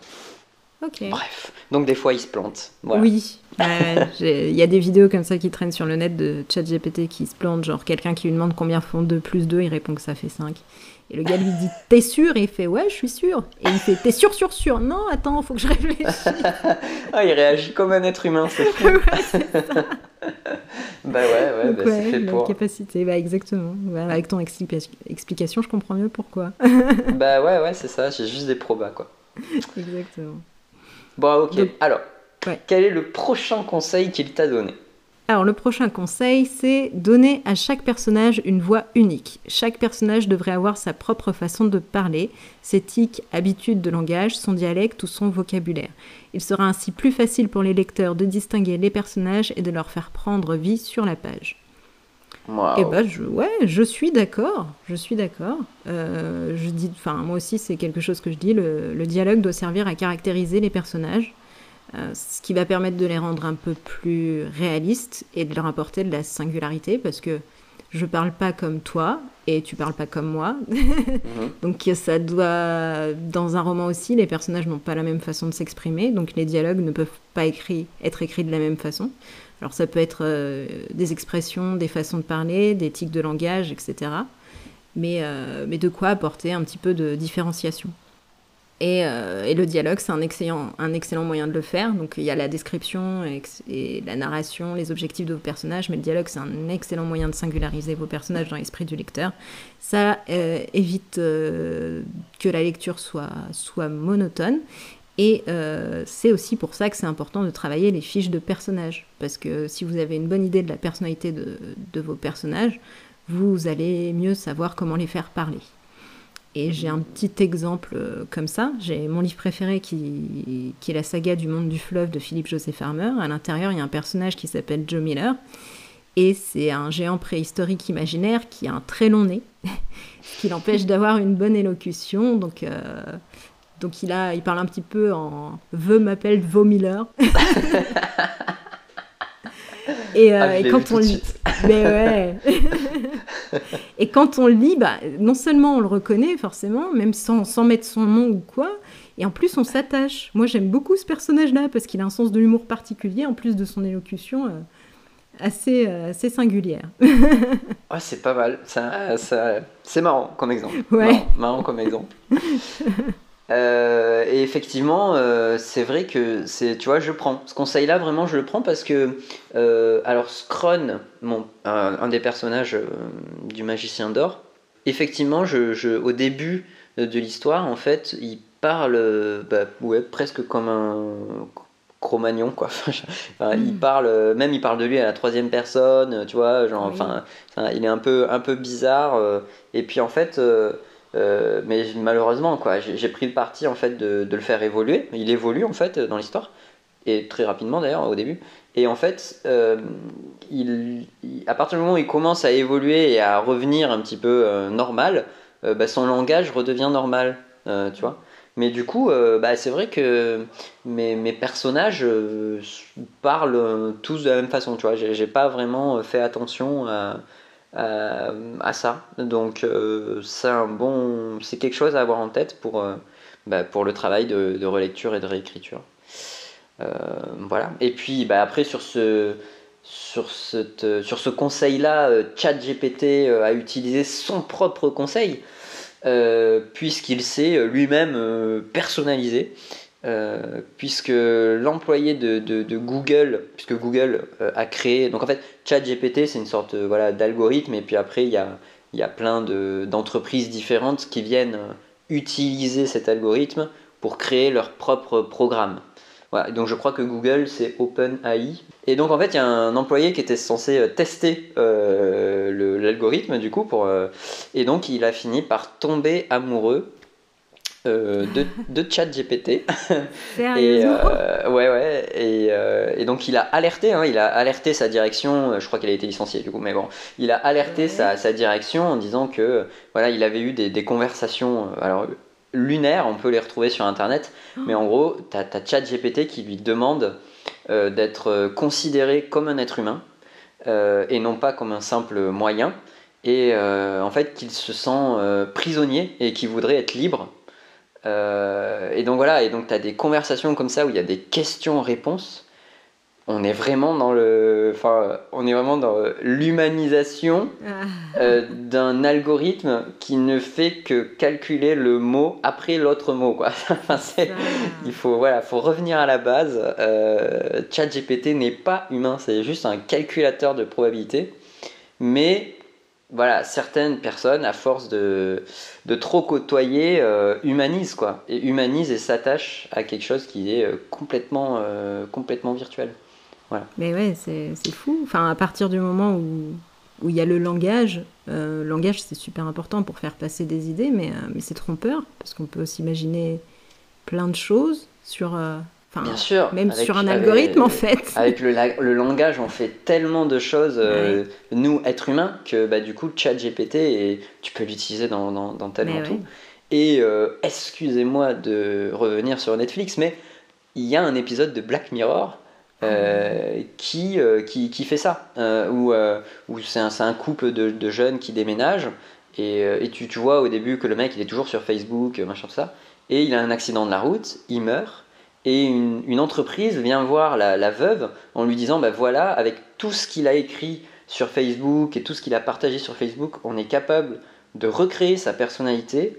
Bref, donc des fois il se plante. Oui, [LAUGHS] il y a des vidéos comme ça qui traînent sur le net de ChatGPT qui se plante, genre quelqu'un qui lui demande combien font 2 plus 2, il répond que ça fait 5. Et le gars lui dit [LAUGHS] T'es sûr? Et il fait Ouais, je suis sûr. Et il fait T'es sûr, sûr, sûr? Non, attends, faut que je réfléchisse. [LAUGHS] ah, il réagit comme un être humain, c'est fou. bah ouais, ouais, bah, c'est fait la pour. capacité, bah exactement. avec ton explication, je comprends mieux pourquoi. bah ouais, ouais, c'est ça, j'ai juste des probas, quoi. [LAUGHS] Exactement. Bon, ok. Alors, quel est le prochain conseil qu'il t'a donné? Alors le prochain conseil, c'est donner à chaque personnage une voix unique. Chaque personnage devrait avoir sa propre façon de parler, ses tics, habitudes de langage, son dialecte ou son vocabulaire. Il sera ainsi plus facile pour les lecteurs de distinguer les personnages et de leur faire prendre vie sur la page. Et eh ben, je, ouais, je suis d'accord, je suis d'accord. Euh, je dis, enfin, moi aussi, c'est quelque chose que je dis. le dialogue doit servir à caractériser les personnages. Euh, ce qui va permettre de les rendre un peu plus réalistes et de leur apporter de la singularité parce que je parle pas comme toi et tu parles pas comme moi. [LAUGHS] Mhm. donc ça doit dans un roman aussi les personnages n'ont pas la même façon de s'exprimer donc les dialogues ne peuvent pas écrits, être écrits de la même façon. Alors ça peut être euh, des expressions, des façons de parler, des tics de langage, etc. Mais, euh, mais de quoi apporter un petit peu de différenciation. Euh, et, le dialogue, c'est un excellent, un excellent moyen de le faire. Donc il y a la description et, la narration, les objectifs de vos personnages, mais le dialogue, c'est un excellent moyen de singulariser vos personnages dans l'esprit du lecteur. Ça évite que la lecture soit, soit monotone. Et c'est aussi pour ça que c'est important de travailler les fiches de personnages. Parce que si vous avez une bonne idée de la personnalité de, vos personnages, vous allez mieux savoir comment les faire parler. Et j'ai un petit exemple euh, comme ça. J'ai mon livre préféré qui, est la saga du monde du fleuve de Philippe Joseph Farmer. À l'intérieur, il y a un personnage qui s'appelle Joe Miller. Et c'est un géant préhistorique imaginaire qui a un très long nez, [LAUGHS] qui l'empêche d'avoir une bonne élocution. Donc, euh, donc il, a, il parle un petit peu en Veux m'appelle Vaux Miller. [LAUGHS] Et, euh, ah, quand on lit, [LAUGHS] mais ouais. [LAUGHS] et quand on lit, bah, non seulement on le reconnaît forcément, même sans, sans mettre son nom ou quoi, et en plus on s'attache. Moi j'aime beaucoup ce personnage-là parce qu'il a un sens de l'humour particulier en plus de son élocution. Euh, assez, euh, assez singulière. ouais, c'est pas mal. Ça, ça, c'est marrant comme exemple. Ouais. marrant comme exemple. Euh, et effectivement, euh, c'est vrai que c'est, tu vois, je prends ce conseil-là vraiment, je le prends parce que, euh, alors Scron, mon, un, des personnages du Magicien d'or, effectivement, je, je, au début de l'histoire, en fait, il parle, bah, ouais, presque comme un Cro-Magnon, quoi. [LAUGHS] il mm. parle, même il parle de lui à la troisième personne, tu vois, genre, enfin, il est un peu, un peu bizarre. et puis en fait. Euh, mais malheureusement, quoi, j'ai pris le parti en fait de, le faire évoluer. Il évolue en fait dans l'histoire et très rapidement d'ailleurs au début. Et en fait, euh, à partir du moment où il commence à évoluer et à revenir un petit peu euh, normal, bah, son langage redevient normal, tu vois. Mais du coup, bah, c'est vrai que mes, mes personnages parlent tous de la même façon, tu vois. J'ai pas vraiment fait attention à euh, à ça. Donc euh, c'est un bon, c'est quelque chose à avoir en tête pour, euh, bah, pour le travail de, relecture et de réécriture. voilà. Et puis bah, après sur ce sur, sur ce conseil-là, ChatGPT a utilisé son propre conseil. puisqu'il s'est lui-même personnalisé. Puisque l'employé de, Google, puisque Google a créé, donc en fait, ChatGPT, c'est une sorte voilà, d'algorithme, et puis après, il y a, y a plein d'entreprises différentes qui viennent utiliser cet algorithme pour créer leur propre programme. Donc je crois que Google c'est OpenAI. Et donc en fait il y a un employé qui était censé euh, tester euh, l'algorithme du coup euh, et donc il a fini par tomber amoureux de, de [LAUGHS] ChatGPT. et ouais ouais et, et, donc il a alerté hein, il a alerté sa direction. Je crois qu'il a été licencié du coup mais bon il a alerté sa, sa, direction en disant que voilà il avait eu des, des conversations alors lunaires, on peut les retrouver sur internet, oh. mais en gros, tu as, ChatGPT qui lui demande euh, d'être euh, considéré comme un être humain euh, et non pas comme un simple moyen, et en fait qu'il se sent prisonnier et qu'il voudrait être libre. Et donc voilà, et donc tu as des conversations comme ça où il y a des questions-réponses on est vraiment dans le, enfin, on est vraiment dans l'humanisation ah. euh, d'un algorithme qui ne fait que calculer le mot après l'autre mot, quoi. [LAUGHS] enfin, il faut, voilà, faut revenir à la base. Euh, ChatGPT n'est pas humain, c'est juste un calculateur de probabilité, mais voilà, certaines personnes, à force de, de trop côtoyer, euh, humanisent quoi, et humanisent et s'attachent à quelque chose qui est complètement, complètement virtuel. Mais ouais, c'est fou. Enfin, à partir du moment où où il y a le langage, euh, langage c'est super important pour faire passer des idées, mais, euh, mais c'est trompeur, parce qu'on peut s'imaginer plein de choses sur... Euh, Bien sûr. Même sur un algorithme, en fait. [LAUGHS] Avec le, le, langage, on fait tellement de choses, nous, êtres humains, que bah, du coup, ChatGPT, et tu peux l'utiliser dans, dans, dans, tellement tout. Et excusez-moi de revenir sur Netflix, mais il y a un épisode de Black Mirror euh, qui, euh, qui, qui, fait ça, euh, où, où c'est un, un, couple de, de, jeunes qui déménagent, et, et tu, tu, vois au début que le mec il est toujours sur Facebook, machin ça, et il a un accident de la route, il meurt, et une, entreprise vient voir la, veuve en lui disant, bah voilà, avec tout ce qu'il a écrit sur Facebook et tout ce qu'il a partagé sur Facebook, on est capable de recréer sa personnalité,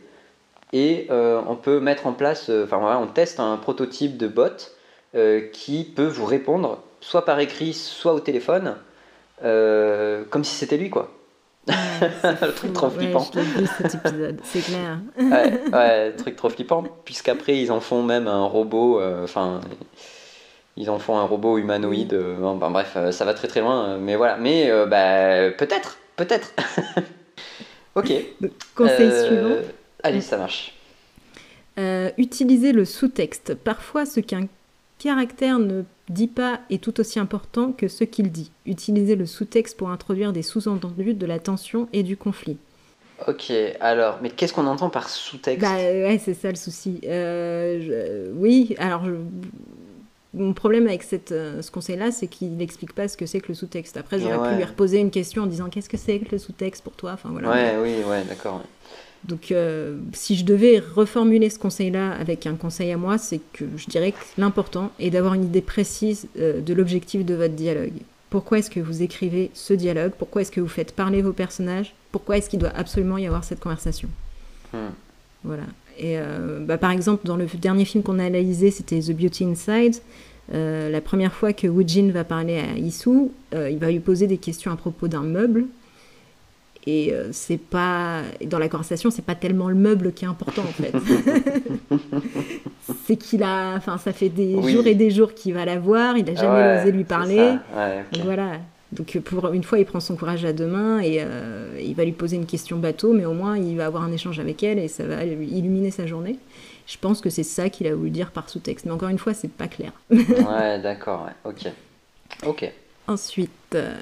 et on peut mettre en place, enfin voilà, on teste un prototype de bot, euh, qui peut vous répondre soit par écrit, soit au téléphone, euh, comme si c'était lui, quoi. [LAUGHS] le truc trop flippant. c'est [LAUGHS] clair. ouais, [LAUGHS] ouais, truc trop flippant, puisqu'après ils en font même un robot, euh, enfin, ils en font un robot humanoïde, enfin, bref, ça va très très loin, mais voilà, mais bah, peut-être, peut-être. ok. Conseil suivant. Allez, ça marche. utiliser le sous-texte. Parfois, ce qu'un caractère ne dit pas est tout aussi important que ce qu'il dit. Utilisez le sous-texte pour introduire des sous-entendus de la tension et du conflit. Ok, alors, mais qu'est-ce qu'on entend par sous-texte? Bah ouais, c'est ça le souci. Euh, oui, alors mon problème avec cette, euh, ce conseil-là, c'est qu'il n'explique pas ce que c'est que le sous-texte. Après, j'aurais pu lui reposer une question en disant qu'est-ce que c'est que le sous-texte pour toi? Enfin, voilà. Ouais, oui, ouais, d'accord. Donc, euh, si je devais reformuler ce conseil-là avec un conseil à moi, c'est que je dirais que l'important est d'avoir une idée précise euh, de l'objectif de votre dialogue. Pourquoi est-ce que vous écrivez ce dialogue? Pourquoi est-ce que vous faites parler vos personnages? Pourquoi est-ce qu'il doit absolument y avoir cette conversation? Hmm. Voilà. Et euh, bah, par exemple, dans le dernier film qu'on a analysé, c'était The Beauty Inside. la première fois que Woojin va parler à Isu, il va lui poser des questions à propos d'un meuble et euh, c'est pas dans la conversation, c'est pas tellement le meuble qui est important en fait. [LAUGHS] c'est qu'il a, enfin, ça fait des jours et des jours qu'il va la voir, il a jamais osé lui parler. Voilà. Donc pour une fois, il prend son courage à deux mains et euh, il va lui poser une question bateau, mais au moins il va avoir un échange avec elle et ça va illuminer sa journée. Je pense que c'est ça qu'il a voulu dire par sous-texte, mais encore une fois, c'est pas clair. ouais, d'accord, ok. Ok. Ensuite, euh,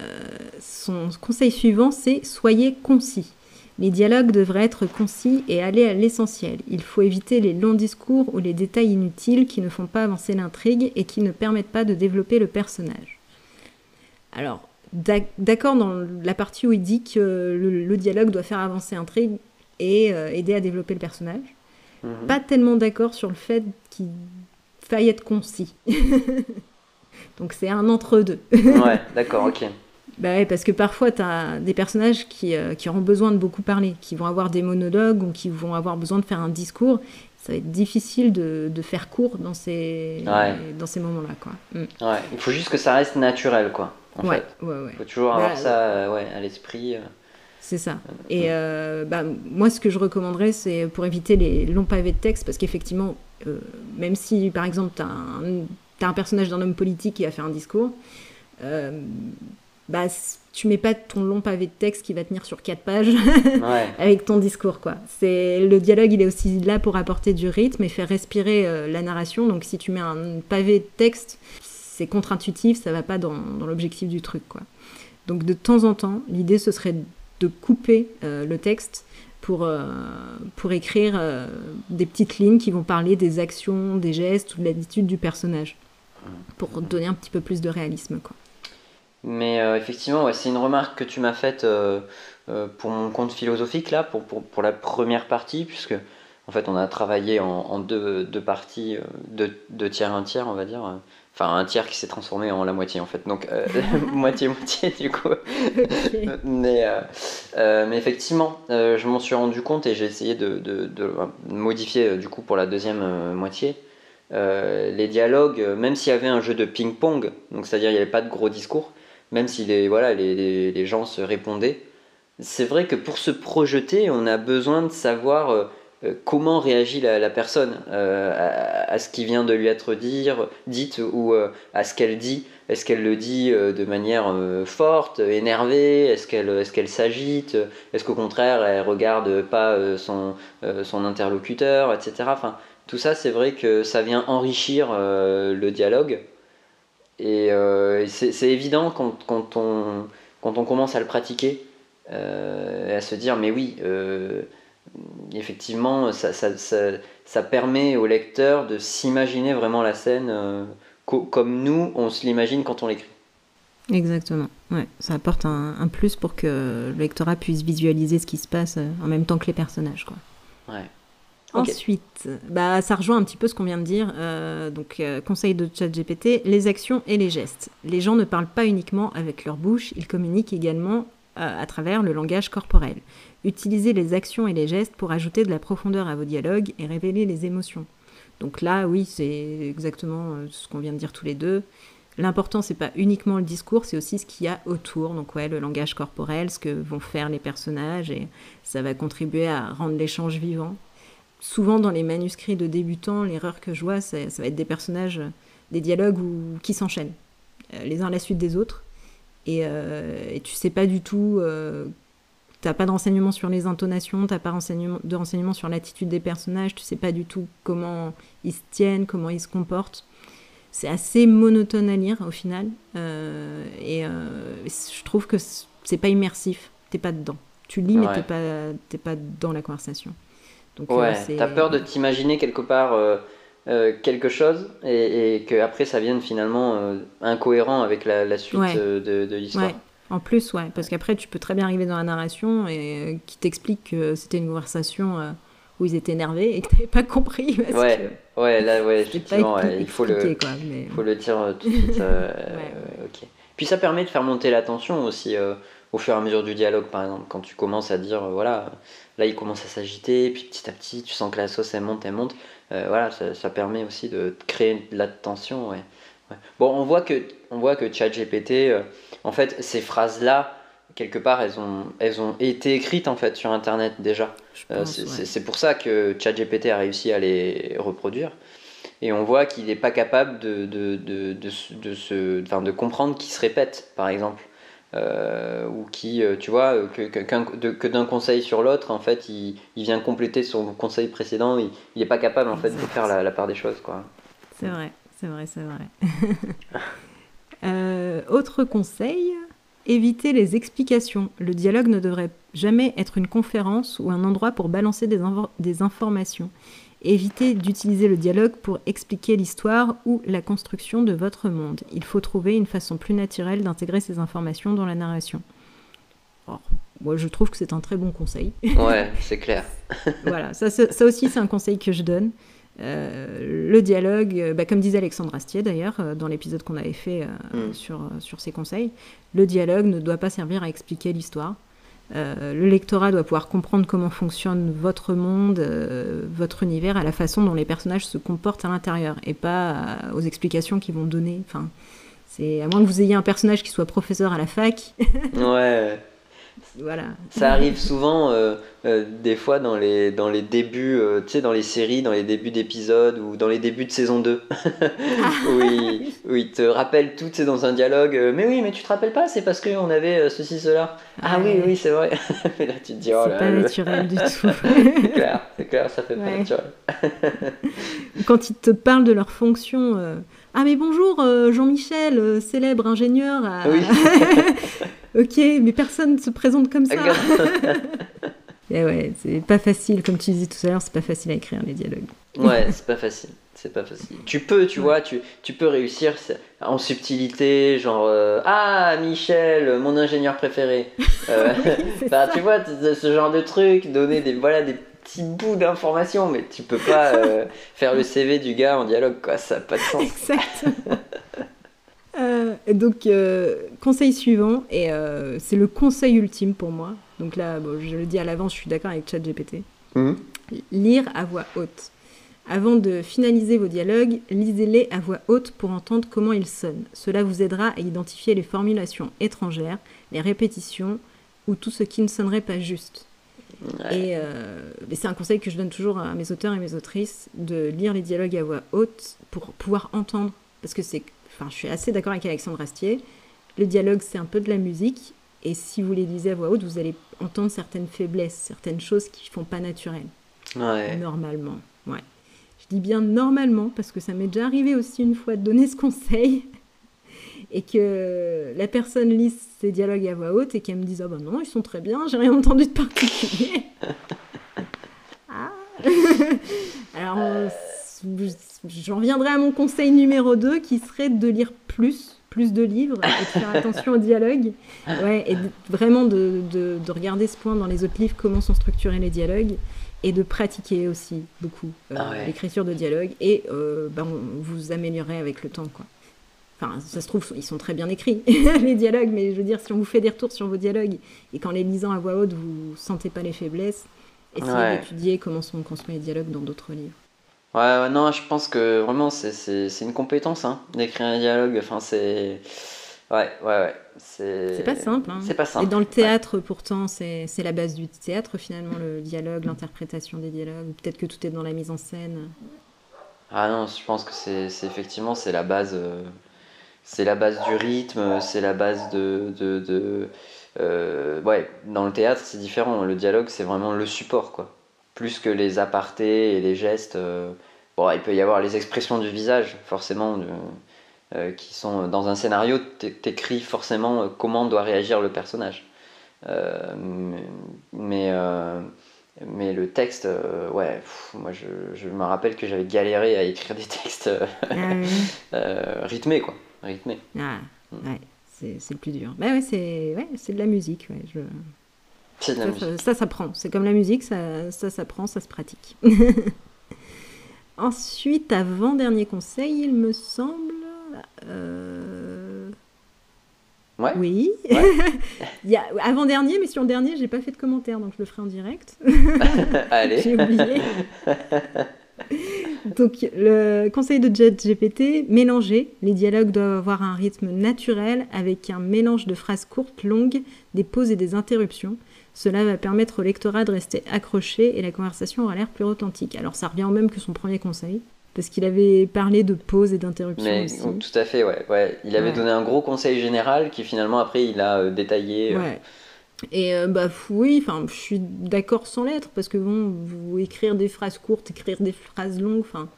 son conseil suivant, c'est soyez concis. Les dialogues devraient être concis et aller à l'essentiel. Il faut éviter les longs discours ou les détails inutiles qui ne font pas avancer l'intrigue et qui ne permettent pas de développer le personnage. Alors, d'accord dans la partie où il dit que le, dialogue doit faire avancer l'intrigue et euh, aider à développer le personnage. Mhm. Pas tellement d'accord sur le fait qu'il faille être concis. [LAUGHS] Donc c'est un entre-deux. ouais, [LAUGHS] d'accord, ok. Bah parce que parfois, tu as des personnages qui, euh, qui, auront besoin de beaucoup parler, qui vont avoir des monologues ou qui vont avoir besoin de faire un discours. Ça va être difficile de, de faire court dans ces, dans ces moments-là. Quoi. Mm. Ouais, il faut juste que ça reste naturel, quoi. En ouais, fait. ouais, ouais. Il faut toujours avoir bah, ça euh, ouais, à l'esprit. Euh. C'est ça. Et bah, moi, ce que je recommanderais, c'est pour éviter les longs pavés de texte, parce qu'effectivement, même si, par exemple, tu as, as, un personnage d'un homme politique qui a fait un discours, bah, tu mets pas ton long pavé de texte qui va tenir sur quatre pages [LAUGHS] avec ton discours quoi. C'est le dialogue, il est aussi là pour apporter du rythme et faire respirer euh, la narration. Donc si tu mets un pavé de texte, c'est contre-intuitif, ça va pas dans, dans l'objectif du truc quoi. Donc de temps en temps, l'idée ce serait de couper euh, le texte pour, euh, pour écrire des petites lignes qui vont parler des actions, des gestes ou de l'attitude du personnage pour donner un petit peu plus de réalisme quoi. Mais euh, effectivement, ouais, c'est une remarque que tu m'as faite euh, euh, pour mon compte philosophique, là, pour, pour, pour, la première partie, puisque en fait on a travaillé en, en deux, deux, parties, deux, deux, tiers, un tiers, on va dire. Enfin, un tiers qui s'est transformé en la moitié, en fait. Donc, [LAUGHS] [LAUGHS] moitié-moitié, du coup. mais, mais effectivement, je m'en suis rendu compte et j'ai essayé de, de, de, modifier, du coup, pour la deuxième moitié. Les dialogues, même s'il y avait un jeu de ping-pong, donc c'est-à-dire il n'y avait pas de gros discours, même si les, voilà, les, les, gens se répondaient. C'est vrai que pour se projeter, on a besoin de savoir euh, euh, comment réagit la, personne euh, à, ce qui vient de lui être dire, dite ou à ce qu'elle dit. Est-ce qu'elle le dit de manière forte, énervée? Est-ce qu'elle est s'agite? Est-ce qu'au contraire, elle regarde pas son, son interlocuteur, etc. tout ça, c'est vrai que ça vient enrichir le dialogue. Et euh, c'est évident quand, quand, on, quand on commence à le pratiquer, euh, à se dire, mais oui, euh, effectivement, ça, ça, ça, permet au lecteur de s'imaginer vraiment la scène comme nous, on se l'imagine quand on l'écrit. Exactement, ouais, ça apporte un, un, plus pour que le lectorat puisse visualiser ce qui se passe en même temps que les personnages. Quoi. Ouais. Ensuite, bah, ça rejoint un petit peu ce qu'on vient de dire. Euh, donc, euh, conseil de ChatGPT les actions et les gestes. Les gens ne parlent pas uniquement avec leur bouche, ils communiquent également euh, à travers le langage corporel. Utilisez les actions et les gestes pour ajouter de la profondeur à vos dialogues et révéler les émotions. Donc là, oui, c'est exactement ce qu'on vient de dire tous les deux. L'important, c'est pas uniquement le discours, c'est aussi ce qu'il y a autour. Donc ouais, le langage corporel, ce que vont faire les personnages, et ça va contribuer à rendre l'échange vivant souvent dans les manuscrits de débutants, l'erreur que je vois, ça, va être des personnages, des dialogues qui s'enchaînent euh, les uns à la suite des autres. Et, euh, et tu sais pas du tout, euh, t'as pas d'enseignement sur les intonations, t'as pas de renseignement sur l'attitude des personnages, tu sais pas du tout comment ils se tiennent, comment ils se comportent. C'est assez monotone à lire au final. et je trouve que c'est pas immersif, t'es pas dedans. Tu lis, mais t'es pas, pas dans la conversation. Donc, euh, ouais, t'as peur de t'imaginer quelque part euh, euh, quelque chose et, et que après ça vienne finalement incohérent avec la, suite de, de l'histoire. Ouais. En plus, ouais, parce qu'après tu peux très bien arriver dans la narration et qui t'explique que c'était une conversation où ils étaient énervés et que t'avais pas compris. Parce ouais, ouais, là, ouais, effectivement, il faut le, faut le dire tout de [LAUGHS] suite. ok. Puis ça permet de faire monter la tension aussi au fur et à mesure du dialogue, par exemple, quand tu commences à dire, voilà, Là, il commence à s'agiter, puis petit à petit, tu sens que la sauce, elle monte, elle monte. Euh, voilà, ça, permet aussi de créer de la tension. Ouais. Bon, on voit que, on voit que ChatGPT, euh, en fait, ces phrases-là, quelque part, elles ont, elles ont été écrites en fait sur Internet déjà. Euh, c'est pour ça que ChatGPT a réussi à les reproduire. Et on voit qu'il n'est pas capable de, de, de, de, de, se, de comprendre qu'il se répète, par exemple. Euh, ou qui, euh, tu vois, euh, que, d'un conseil sur l'autre, en fait, il, vient compléter son conseil précédent, il n'est pas capable, en fait, de faire la, part des choses, quoi. C'est vrai, c'est vrai, c'est vrai. [LAUGHS] autre conseil, éviter les explications. Le dialogue ne devrait jamais être une conférence ou un endroit pour balancer des informations. Évitez d'utiliser le dialogue pour expliquer l'histoire ou la construction de votre monde. Il faut trouver une façon plus naturelle d'intégrer ces informations dans la narration. moi, je trouve que c'est un très bon conseil. [LAUGHS] Ouais, c'est clair. [LAUGHS] voilà, ça, ça aussi, c'est un conseil que je donne. Euh, le dialogue, bah, comme disait Alexandre Astier d'ailleurs, dans l'épisode qu'on avait fait mm. sur, sur ses conseils, le dialogue ne doit pas servir à expliquer l'histoire. Le lectorat doit pouvoir comprendre comment fonctionne votre monde, votre univers, à la façon dont les personnages se comportent à l'intérieur, et pas aux explications qu'ils vont donner. Enfin, c'est à moins que vous ayez un personnage qui soit professeur à la fac. ouais. Voilà. Ça arrive souvent, euh, euh, des fois, dans les, dans les débuts, euh, tu sais, dans les séries, dans les débuts d'épisodes ou dans les débuts de saison 2. oui, oui, te rappelle tout, c'est dans un dialogue. mais oui, mais tu te rappelles pas, c'est parce qu'on avait ceci, cela. Ah, oui, oui, c'est vrai. [LAUGHS] mais là, tu te dis, oh là. C'est pas naturel du tout. [LAUGHS] c'est clair, c'est clair, ça fait pas naturel. Quand ils te parlent de leur fonction ah mais bonjour euh, Jean-Michel, euh, célèbre ingénieur. Oui. [LAUGHS] ok, mais personne ne se présente comme ça. Et [LAUGHS] eh ouais, c'est pas facile, comme tu disais tout à l'heure, c'est pas facile à écrire les dialogues. ouais, c'est pas facile. C'est pas facile. Tu peux, tu vois, tu, tu peux réussir en subtilité, genre euh, Ah, Michel, mon ingénieur préféré. [LAUGHS] bah, tu vois, ce genre de truc, donner des, voilà, des petit bout d'information, mais tu peux pas euh, [LAUGHS] faire le CV du gars en dialogue, quoi. Ça n'a pas de sens. Exact. [LAUGHS] Euh, donc, euh, conseil suivant, et c'est le conseil ultime pour moi. Donc là, je le dis à l'avance, je suis d'accord avec ChatGPT. Mmh. Lire à voix haute. Avant de finaliser vos dialogues, lisez-les à voix haute pour entendre comment ils sonnent. Cela vous aidera à identifier les formulations étrangères, les répétitions ou tout ce qui ne sonnerait pas juste. Et, euh, c'est un conseil que je donne toujours à mes auteurs et mes autrices, de lire les dialogues à voix haute pour pouvoir entendre. Parce que c'est. Enfin, je suis assez d'accord avec Alexandre Astier. Le dialogue, c'est un peu de la musique. Et si vous les lisez à voix haute, vous allez entendre certaines faiblesses, certaines choses qui ne font pas naturel. Normalement. Ouais. Je dis bien normalement, parce que ça m'est déjà arrivé aussi une fois de donner ce conseil et que la personne lit ces dialogues à voix haute et qu'elle me dise Ah ben non, ils sont très bien, j'ai rien entendu de particulier. [LAUGHS] ah. [LAUGHS] Alors, j'en reviendrai à mon conseil numéro 2 qui serait de lire plus, plus de livres et de faire attention aux dialogues. Ouais, et vraiment de, de, de, regarder ce point dans les autres livres, comment sont structurés les dialogues et de pratiquer aussi beaucoup euh, ah l'écriture de dialogues et euh, ben, vous améliorez avec le temps. quoi. Enfin, ça se trouve, ils sont très bien écrits, [LAUGHS] les dialogues, mais je veux dire, si on vous fait des retours sur vos dialogues et qu'en les lisant à voix haute, vous sentez pas les faiblesses, essayez d'étudier comment sont construits les dialogues dans d'autres livres? Ouais, non, je pense que vraiment, c'est une compétence hein, d'écrire un dialogue. Enfin, c'est. Ouais, ouais, ouais. C'est pas simple. Hein. C'est pas simple. Et dans le théâtre, pourtant, c'est la base du théâtre, finalement, le dialogue, l'interprétation des dialogues. Peut-être que tout est dans la mise en scène. Ah non, je pense que c'est effectivement c'est la base. Euh, c'est la base du rythme, c'est la base de. de, euh, ouais, dans le théâtre, c'est différent. Le dialogue, c'est vraiment le support, quoi. Plus que les apartés et les gestes. Euh, bon, il peut y avoir les expressions du visage, forcément, euh, qui sont dans un scénario, t'écris forcément comment doit réagir le personnage. mais. Mais le texte, ouais, moi je, je, me rappelle que j'avais galéré à écrire des textes ah [LAUGHS] rythmés, quoi rythmé. Ah, mm. ouais, c'est le plus dur. Bah ouais, c'est ouais, de la musique. Ouais, je... C'est de la ça, musique. Ça, ça, prend. C'est comme la musique, ça, ça, ça prend, ça se pratique. [LAUGHS] Ensuite, avant-dernier conseil, il me semble. Euh... Ouais. Oui. [LAUGHS] il avant-dernier, mais sur le dernier, j'ai pas fait de commentaire, donc je le ferai en direct. [LAUGHS] Allez. [LAUGHS] j'ai oublié. Donc, le conseil de GPT, mélanger. Les dialogues doivent avoir un rythme naturel avec un mélange de phrases courtes, longues, des pauses et des interruptions. Cela va permettre au lectorat de rester accroché et la conversation aura l'air plus authentique. Alors, ça revient au même que son premier conseil. Parce qu'il avait parlé de pauses et d'interruptions aussi. Tout à fait, ouais. ouais. Il avait donné un gros conseil général qui finalement après il a euh, détaillé. Euh, ouais. Et euh, bah oui, enfin, je suis d'accord sans lettres parce que bon, vous écrire des phrases courtes, écrire des phrases longues, enfin,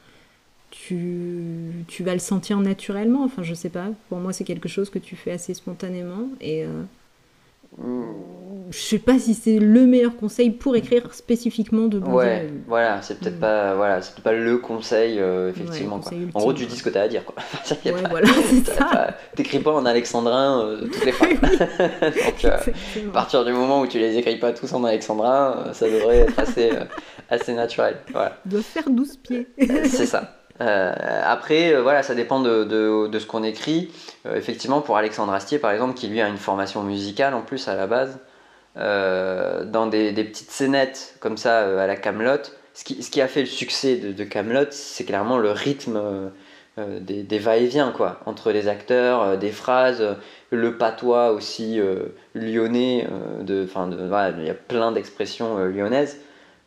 tu, tu vas le sentir naturellement. Enfin, je sais pas. Pour moi, c'est quelque chose que tu fais assez spontanément et je sais pas si c'est le meilleur conseil pour écrire spécifiquement de bons Ouais, dialogues. voilà, c'est peut-être Mm. pas, voilà, c'est peut-être pas le conseil, euh, effectivement. Ouais, quoi. En gros, tu dis ce que tu as à dire. Quoi. [LAUGHS] Ouais, pas- voilà, c'est t'as ça. pas- T'écris pas en alexandrin euh, toutes les [LAUGHS] phrases. Donc, euh, à partir du moment où tu les écris pas tous en alexandrin, ça devrait être assez, assez naturel. Voilà. Il doit faire 12 pieds. C'est ça. [LAUGHS] Euh, après, euh, voilà, ça dépend de, de- ce qu'on écrit. Euh, effectivement, pour Alexandre Astier, par exemple, qui lui a une formation musicale en plus à la base, dans des, des petites scénettes comme ça à la Camelot, ce qui, ce qui a fait le succès de, Camelot, c'est clairement le rythme des, va-et-vient quoi, entre les acteurs, des phrases, le patois aussi lyonnais. de, voilà, il y a plein d'expressions lyonnaises.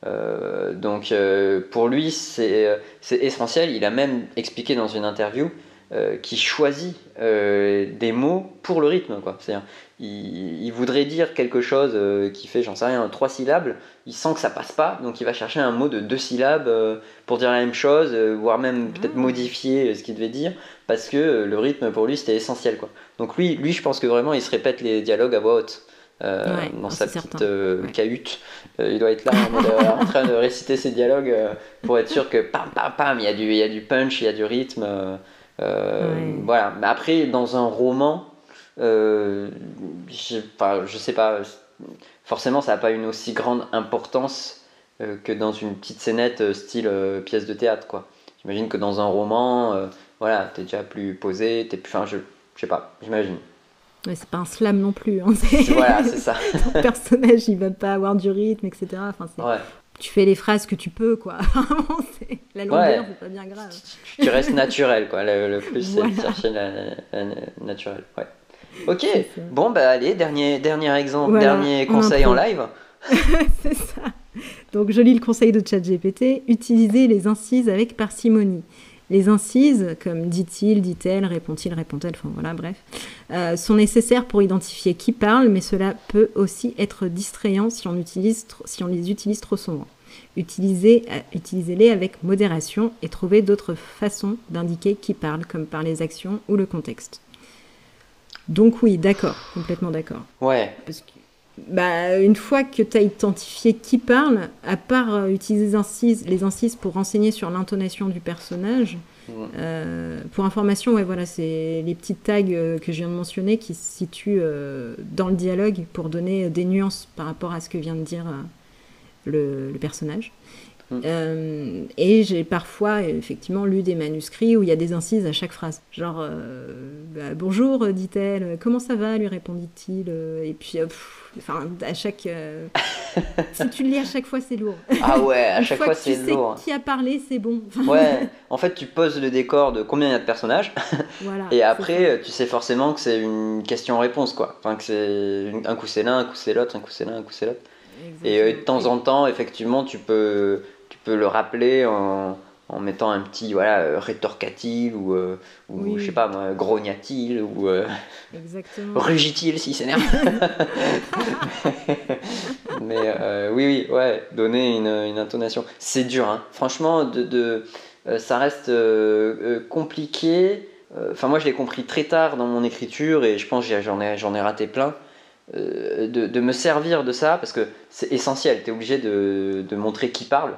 Euh, donc euh, pour lui, c'est euh, c'est essentiel. Il a même expliqué dans une interview euh, qu'il choisit des mots pour le rythme. quoi. C'est-à-dire, il, il voudrait dire quelque chose qui fait, j'en sais rien, trois syllabes. Il sent que ça passe pas, donc il va chercher un mot de deux syllabes pour dire la même chose, voire même peut-être Ah. modifier ce qu'il devait dire, parce que le rythme pour lui c'était essentiel. Quoi. Donc lui, lui, je pense que vraiment, il se répète les dialogues à voix haute. Euh, Ouais, dans sa petite euh, Ouais. cahute, Euh, il doit être là en, mode, en train de réciter ses dialogues pour être sûr que pam pam pam, il y a du, il y a du punch, il y a du rythme. Ouais. Voilà. Mais après, dans un roman, je, enfin, je sais pas, forcément, ça n'a pas une aussi grande importance que dans une petite scénette style pièce de théâtre, quoi. J'imagine que dans un roman, voilà, t'es déjà plus posé, t'es plus, enfin, je, je sais pas, j'imagine. Ouais, c'est pas un slam non plus. hein, [LAUGHS] c'est- Voilà, c'est ça. [LAUGHS] Ton personnage, il va pas avoir du rythme, etc. Enfin, Ouais. Tu fais les phrases que tu peux, quoi. [LAUGHS] La longueur, Ouais. c'est pas bien grave. tu restes naturel, quoi. Le, le plus, c'est de chercher la, la- la naturelle. Ouais. Ok, bon, bah allez, dernier, dernier exemple, Voilà, dernier conseil en live. c'est ça. Donc, je lis le conseil de ChatGPT utilisez les incises avec parcimonie. Les incises, comme dit-il, dit-elle, répond-il, répond-elle, enfin voilà, bref, euh, sont nécessaires pour identifier qui parle, mais cela peut aussi être distrayant si on, utilise, tr- si on les utilise trop souvent. Utilisez, euh, utilisez-les avec modération et trouvez d'autres façons d'indiquer qui parle, comme par les actions ou le contexte. Donc oui, d'accord, complètement d'accord. Ouais, Parce que, bah, une fois que tu as identifié qui parle, à part euh, utiliser les incises, les incises pour renseigner sur l'intonation du personnage, euh, pour information, ouais, voilà, c'est les petits tags euh, que je viens de mentionner qui se situent dans le dialogue pour donner des nuances par rapport à ce que vient de dire le, le personnage. Mm. Euh, et j'ai parfois effectivement lu des manuscrits où il y a des incises à chaque phrase. Genre, euh, bah, bonjour, dit-elle, comment ça va, lui répondit-il. euh, Et puis, euh, enfin, à chaque. euh, [LAUGHS] si tu le lis à chaque fois, c'est lourd. ah ouais, à chaque fois, tu c'est sais lourd. qui a parlé, c'est bon. Ouais, [LAUGHS] en fait, tu poses le décor de combien il y a de personnages, [LAUGHS] voilà, et après, tu sais forcément que c'est une question-réponse, quoi. Enfin, que c'est un coup c'est l'un, un coup c'est l'autre, un coup c'est l'un, un coup c'est l'autre. Et euh, de temps en temps, effectivement, tu peux, tu peux le rappeler en, en mettant un petit, voilà, euh, rétorqua-t-il, ou, euh, ou Oui. je sais pas moi, grogna-t-il, ou euh, rugit-il s'il s'énerve. Mais euh, oui, oui, ouais, donner une, une intonation. C'est dur, hein. Franchement, de, de, ça reste compliqué. Enfin, moi, je l'ai compris très tard dans mon écriture et je pense j'en ai, j'en ai raté plein. de, de me servir de ça parce que c'est essentiel. Tu es obligé de, de montrer qui parle.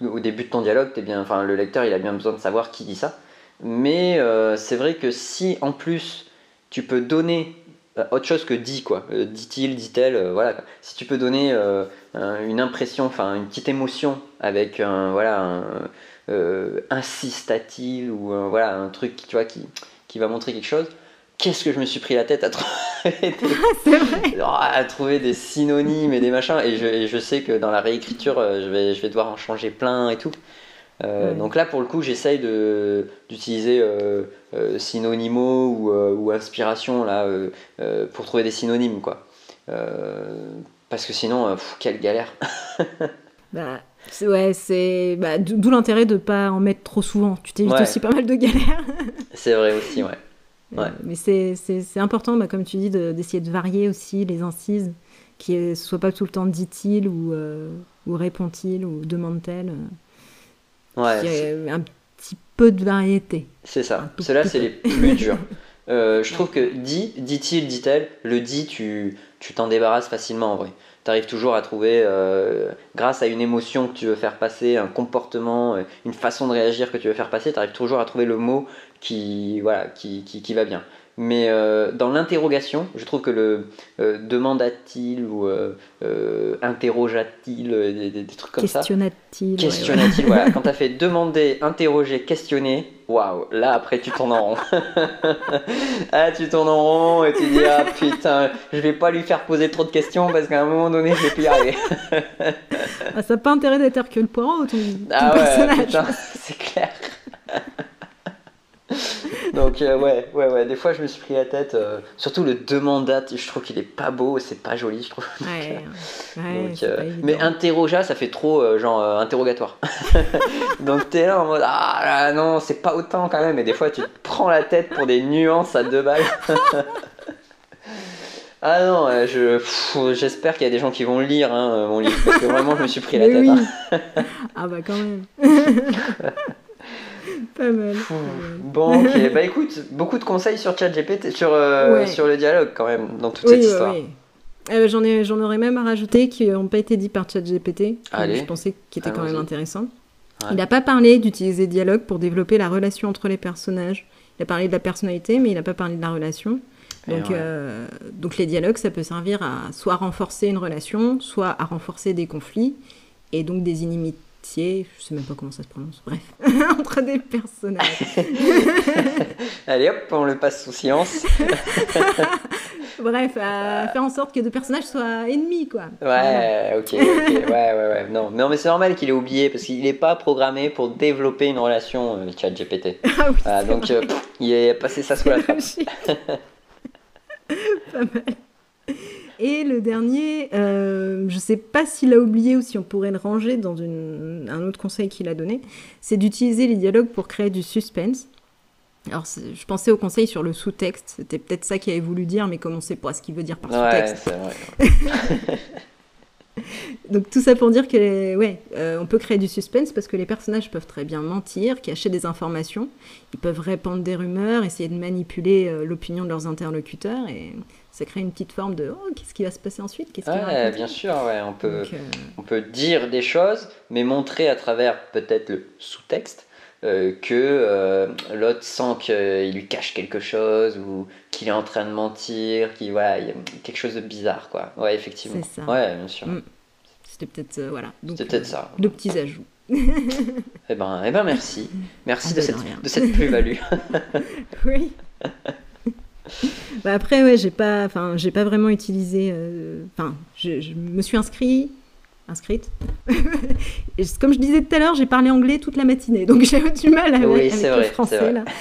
Au début de ton dialogue, t'es bien, enfin, le lecteur il a bien besoin de savoir qui dit ça. Mais euh, c'est vrai que si en plus tu peux donner euh, autre chose que dit quoi, euh, dit-il, dit-elle, voilà. Si tu peux donner un- une impression, enfin une petite émotion avec un voilà un insista-t-il ou un, voilà un truc qui, qui va montrer quelque chose. Qu'est-ce que je me suis pris la tête à trouver [LAUGHS] des, [LAUGHS] à trouver des synonymes et des machins. Et je, et je sais que dans la réécriture euh, je vais, je vais devoir en changer plein et tout. Euh, donc là pour le coup j'essaye de d'utiliser euh, euh, synonymo ou, ou inspiration là pour trouver des synonymes quoi. Parce que sinon pff, quelle galère. [LAUGHS] Bah, c'est- ouais, c'est bah, d'o- d'où l'intérêt de pas en mettre trop souvent. Tu t'évites Ouais. aussi pas mal de galères. c'est vrai aussi ouais Ouais. Euh, mais c'est- important, bah, comme tu dis, de- d'essayer de, varier aussi les incises, qui ne soient pas tout le temps dit-il ou, euh, ou répond-il ou demande-t-elle. euh, ouais un petit peu de variété. c'est ça ceux-là c'est les plus [LAUGHS] durs Euh, je trouve que dit, dit-il, dit-elle, le dit, tu tu t'en débarrasses facilement en vrai. Tu arrives toujours à trouver, euh, grâce à une émotion que tu veux faire passer, un comportement, une façon de réagir que tu veux faire passer, tu arrives toujours à trouver le mot qui, voilà, qui, qui, qui va bien. Mais euh, dans l'interrogation, je trouve que le euh, demanda-t-il ou euh, euh, interrogea-t-il, euh, des, trucs comme ça. Questionna-t-il ouais, Questionna-t-il, voilà. Quand tu as fait demander, interroger, questionner, waouh, là après tu tournes en rond. [LAUGHS] ah, tu tournes en rond et tu dis, ah putain, je vais pas lui faire poser trop de questions parce qu'à un moment donné, je vais plus y arriver. Ah, ça n'a pas intérêt d'être Hercule Poirot, ton, ton Ah ouais, personnage. putain, [LAUGHS] c'est clair. Donc euh, ouais, ouais, ouais, des fois je me suis pris la tête, euh, surtout le demandate, je trouve qu'il est pas beau, c'est pas joli, je trouve. Ouais, ouais, Donc, euh, mais interroga, ça fait trop genre interrogatoire. [LAUGHS] Donc t'es là en mode ah là, non, c'est pas autant quand même. Et des fois tu te prends la tête pour des nuances à deux balles. [LAUGHS] ah non, je j'espère qu'il y a des gens qui vont lire hein, mon livre parce que vraiment je me suis pris la Mais tête. oui. hein. ah bah quand même. [LAUGHS] pas mal. Bon, [LAUGHS] ok, bah écoute, beaucoup de conseils sur ChatGPT, sur euh, Ouais. sur le dialogue quand même dans toute Oui, cette ouais, histoire. oui. Euh, j'en, ai, j'en aurais même à rajouter qui n'ont pas été dit par ChatGPT. Allez. Je pensais qu'il était quand Allons-y. même intéressant. Ouais. Il n'a pas parlé d'utiliser dialogue pour développer la relation entre les personnages. Il a parlé de la personnalité, mais il n'a pas parlé de la relation. Et Donc, ouais. euh, donc les dialogues, ça peut servir à soit renforcer une relation, soit à renforcer des conflits, et donc des je sais même pas comment ça se prononce, bref, [LAUGHS] entre des personnages. [LAUGHS] Allez hop, on le passe sous silence. [LAUGHS] bref, à faire en sorte que deux personnages soient ennemis, quoi. Ouais, ok, ok, ouais, ouais, ouais. Non, non mais c'est normal qu'il ait oublié parce qu'il n'est pas programmé pour développer une relation, euh, ChatGPT. Ah oui, Voilà, donc euh, il a passé ça sous la trappe. Pas mal. Et le dernier, euh, je sais pas s'il a oublié ou si on pourrait le ranger dans une- un autre conseil qu'il a donné, c'est d'utiliser les dialogues pour créer du suspense. Alors, je pensais au conseil sur le sous-texte, c'était peut-être ça qu'il avait voulu dire, mais comme on sait pas ce qu'il veut dire par Ouais, sous-texte. c'est vrai. [LAUGHS] Donc, tout ça pour dire que, les- ouais, euh, on peut créer du suspense parce que les personnages peuvent très bien mentir, cacher des informations, ils peuvent répandre des rumeurs, essayer de manipuler euh, l'opinion de leurs interlocuteurs, et ça crée une petite forme de oh, qu'est-ce qui va se passer ensuite? Qu'est-ce va bien sûr, ouais, on peut, Donc, euh, on peut dire des choses, mais montrer à travers peut-être le sous-texte euh, que euh, l'autre sent qu'il lui cache quelque chose ou qu'il est en train de mentir, qu'il voilà, il y a quelque chose de bizarre, quoi. Ouais, effectivement. C'est ça. Ouais, bien sûr. Mm. C'était peut-être voilà. C'était peut-être ça. Deux petits ajouts. [LAUGHS] Eh ben, eh ben merci. Merci Ah de, cette, de cette plus-value. [LAUGHS] [LAUGHS] Oui. Bah après, ouais, j'ai pas, enfin, j'ai pas vraiment utilisé. euh, Enfin, je, je me suis inscrit, inscrite. [LAUGHS] Et comme je disais tout à l'heure, j'ai parlé anglais toute la matinée, donc [LAUGHS] j'ai eu du mal avec, Oui, avec le français là. [LAUGHS]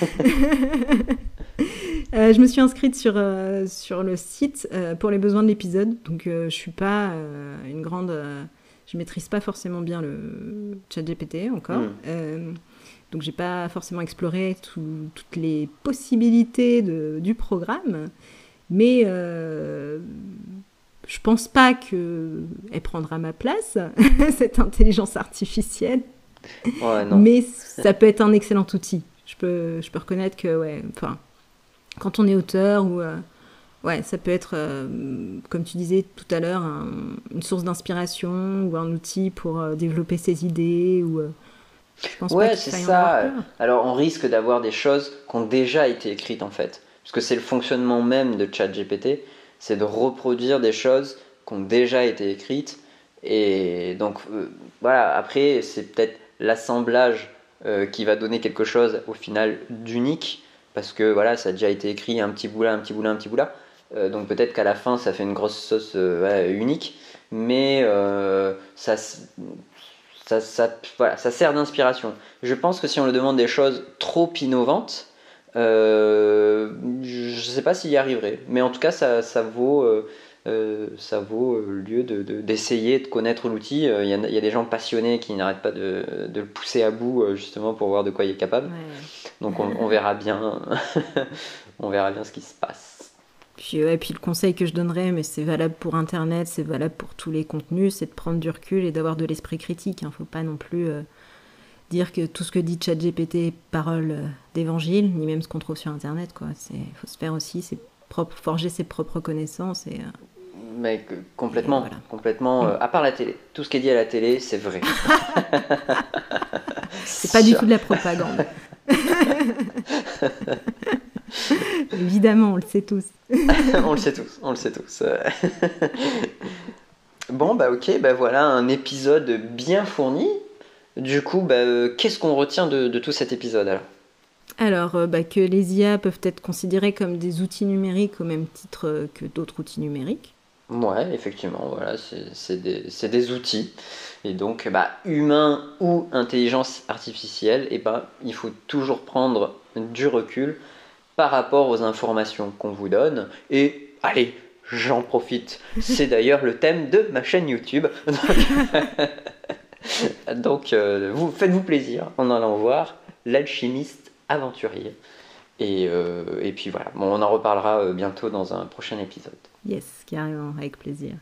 Euh, je me suis inscrite sur, euh, sur le site pour les besoins de l'épisode, donc je suis pas une grande. je maîtrise pas forcément bien le chat GPT encore. Mm. Donc j'ai pas forcément exploré tout- toutes les possibilités de- du programme, mais euh, je pense pas que elle prendra ma place [LAUGHS] cette intelligence artificielle, Ouais, non. mais ça peut être un excellent outil. Je peux, je peux reconnaître que ouais, enfin, quand on est auteur ou euh, ouais, ça peut être euh, comme tu disais tout à l'heure un- une source d'inspiration ou un outil pour euh, développer ses idées ou je pense pas Ouais, c'est ça. Alors, on risque d'avoir des choses qui ont déjà été écrites en fait. Parce que c'est le fonctionnement même de ChatGPT, c'est de reproduire des choses qui ont déjà été écrites. Et donc, euh, voilà, après, c'est peut-être l'assemblage euh, qui va donner quelque chose au final d'unique. Parce que voilà, ça a déjà été écrit un petit bout là, un petit bout là, un petit bout là. Euh, donc peut-être qu'à la fin, ça fait une grosse sauce ouais, unique. Mais ça, ça, ça, voilà, ça sert d'inspiration. Je pense que si on lui demande des choses trop innovantes, euh, je ne sais pas s'il y arriverait. Mais en tout cas, ça, ça vaut, euh, euh, ça vaut le lieu d'essayer de, connaître l'outil. Il y, a- il y a des gens passionnés qui n'arrêtent pas de, de le pousser à bout justement pour voir de quoi il est capable. Ouais. Donc on, on verra bien, [LAUGHS] on verra bien ce qui se passe. Puis, ouais, puis le conseil que je donnerais, mais c'est valable pour Internet, c'est valable pour tous les contenus, c'est de prendre du recul et d'avoir de l'esprit critique. Il ne faut pas non plus euh, dire que tout ce que dit ChatGPT est parole d'évangile, ni même ce qu'on trouve sur Internet. Il faut se faire aussi ses propres, forger ses propres connaissances. Et, mais complètement, complètement. À part la télé, tout ce qui est dit à la télé, c'est vrai. [LAUGHS] c'est pas du tout de la propagande. [LAUGHS] [LAUGHS] Évidemment, [LAUGHS] on le sait tous. on le sait tous, on le sait tous. bon, bah ok, bah voilà un épisode bien fourni. Du coup, bah, euh, qu'est-ce qu'on retient de, tout cet épisode alors? Alors, euh, bah, que les IA peuvent être considérés comme des outils numériques au même titre euh, que d'autres outils numériques. Ouais, effectivement, voilà, c'est des, des, outils. Et donc, bah, humain ou intelligence artificielle, et eh bah, il faut toujours prendre du recul par rapport aux informations qu'on vous donne. Et allez, j'en profite. C'est d'ailleurs le thème de ma chaîne YouTube. [LAUGHS] Donc, euh, vous faites-vous plaisir en allant voir l'alchimiste aventurier. Et, euh, et, puis voilà, bon, on en reparlera euh, bientôt dans un prochain épisode. Yes, carrément, avec plaisir.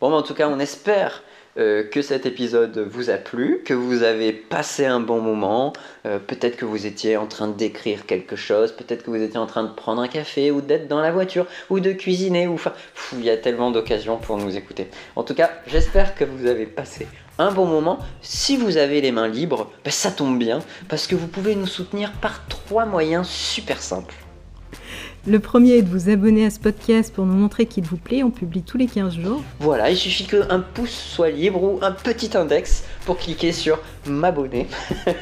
Bon, en tout cas, on espère euh, que cet épisode vous a plu, que vous avez passé un bon moment, euh, peut-être que vous étiez en train d'écrire quelque chose, peut-être que vous étiez en train de prendre un café ou d'être dans la voiture ou de cuisiner ou enfin, il y a tellement d'occasions pour nous écouter. En tout cas, j'espère que vous avez passé un bon moment. Si vous avez les mains libres, ben, ça tombe bien parce que vous pouvez nous soutenir par trois moyens super simples. Le premier est de vous abonner à ce podcast pour nous montrer qu'il vous plaît. On publie tous les 15 jours. Voilà, il suffit qu'un pouce soit libre ou un petit index pour cliquer sur m'abonner.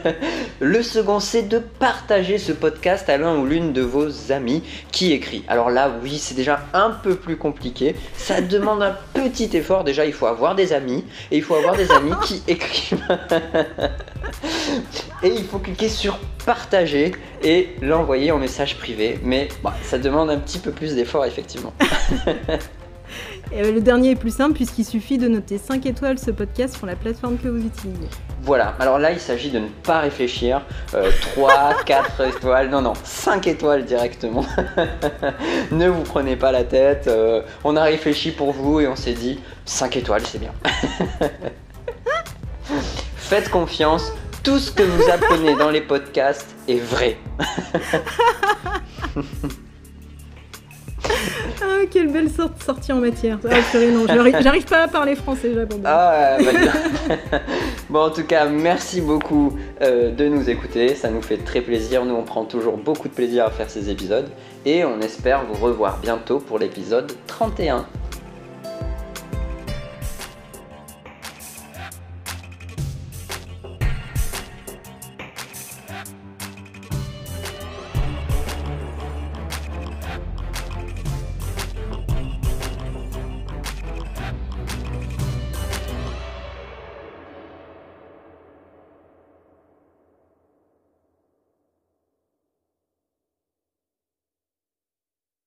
[LAUGHS] le second, c'est de partager ce podcast à l'un ou l'une de vos amis qui écrit. Alors là, oui, c'est déjà un peu plus compliqué. Ça demande un petit effort. Déjà, il faut avoir des amis et il faut avoir des amis qui [LAUGHS] écrivent. et il faut cliquer sur partager et l'envoyer en message privé. Mais bah, ça demande un petit peu plus d'effort, effectivement. [LAUGHS] Et euh, le dernier est plus simple puisqu'il suffit de noter 5 étoiles ce podcast sur la plateforme que vous utilisez. Voilà, alors là il s'agit de ne pas réfléchir. 3, 4 [LAUGHS] étoiles, non, non, 5 étoiles directement. [LAUGHS] ne vous prenez pas la tête. Euh, on a réfléchi pour vous et on s'est dit 5 étoiles, c'est bien. Faites confiance, tout ce que vous apprenez dans les podcasts est vrai. ah, quelle belle sorte sortie en matière. Ah, j'arrive pas à parler français, j'abandonne. Ah, bah, [LAUGHS] bon, en tout cas, merci beaucoup euh, de nous écouter. Ça nous fait très plaisir. Nous, on prend toujours beaucoup de plaisir à faire ces épisodes. Et on espère vous revoir bientôt pour l'épisode 31.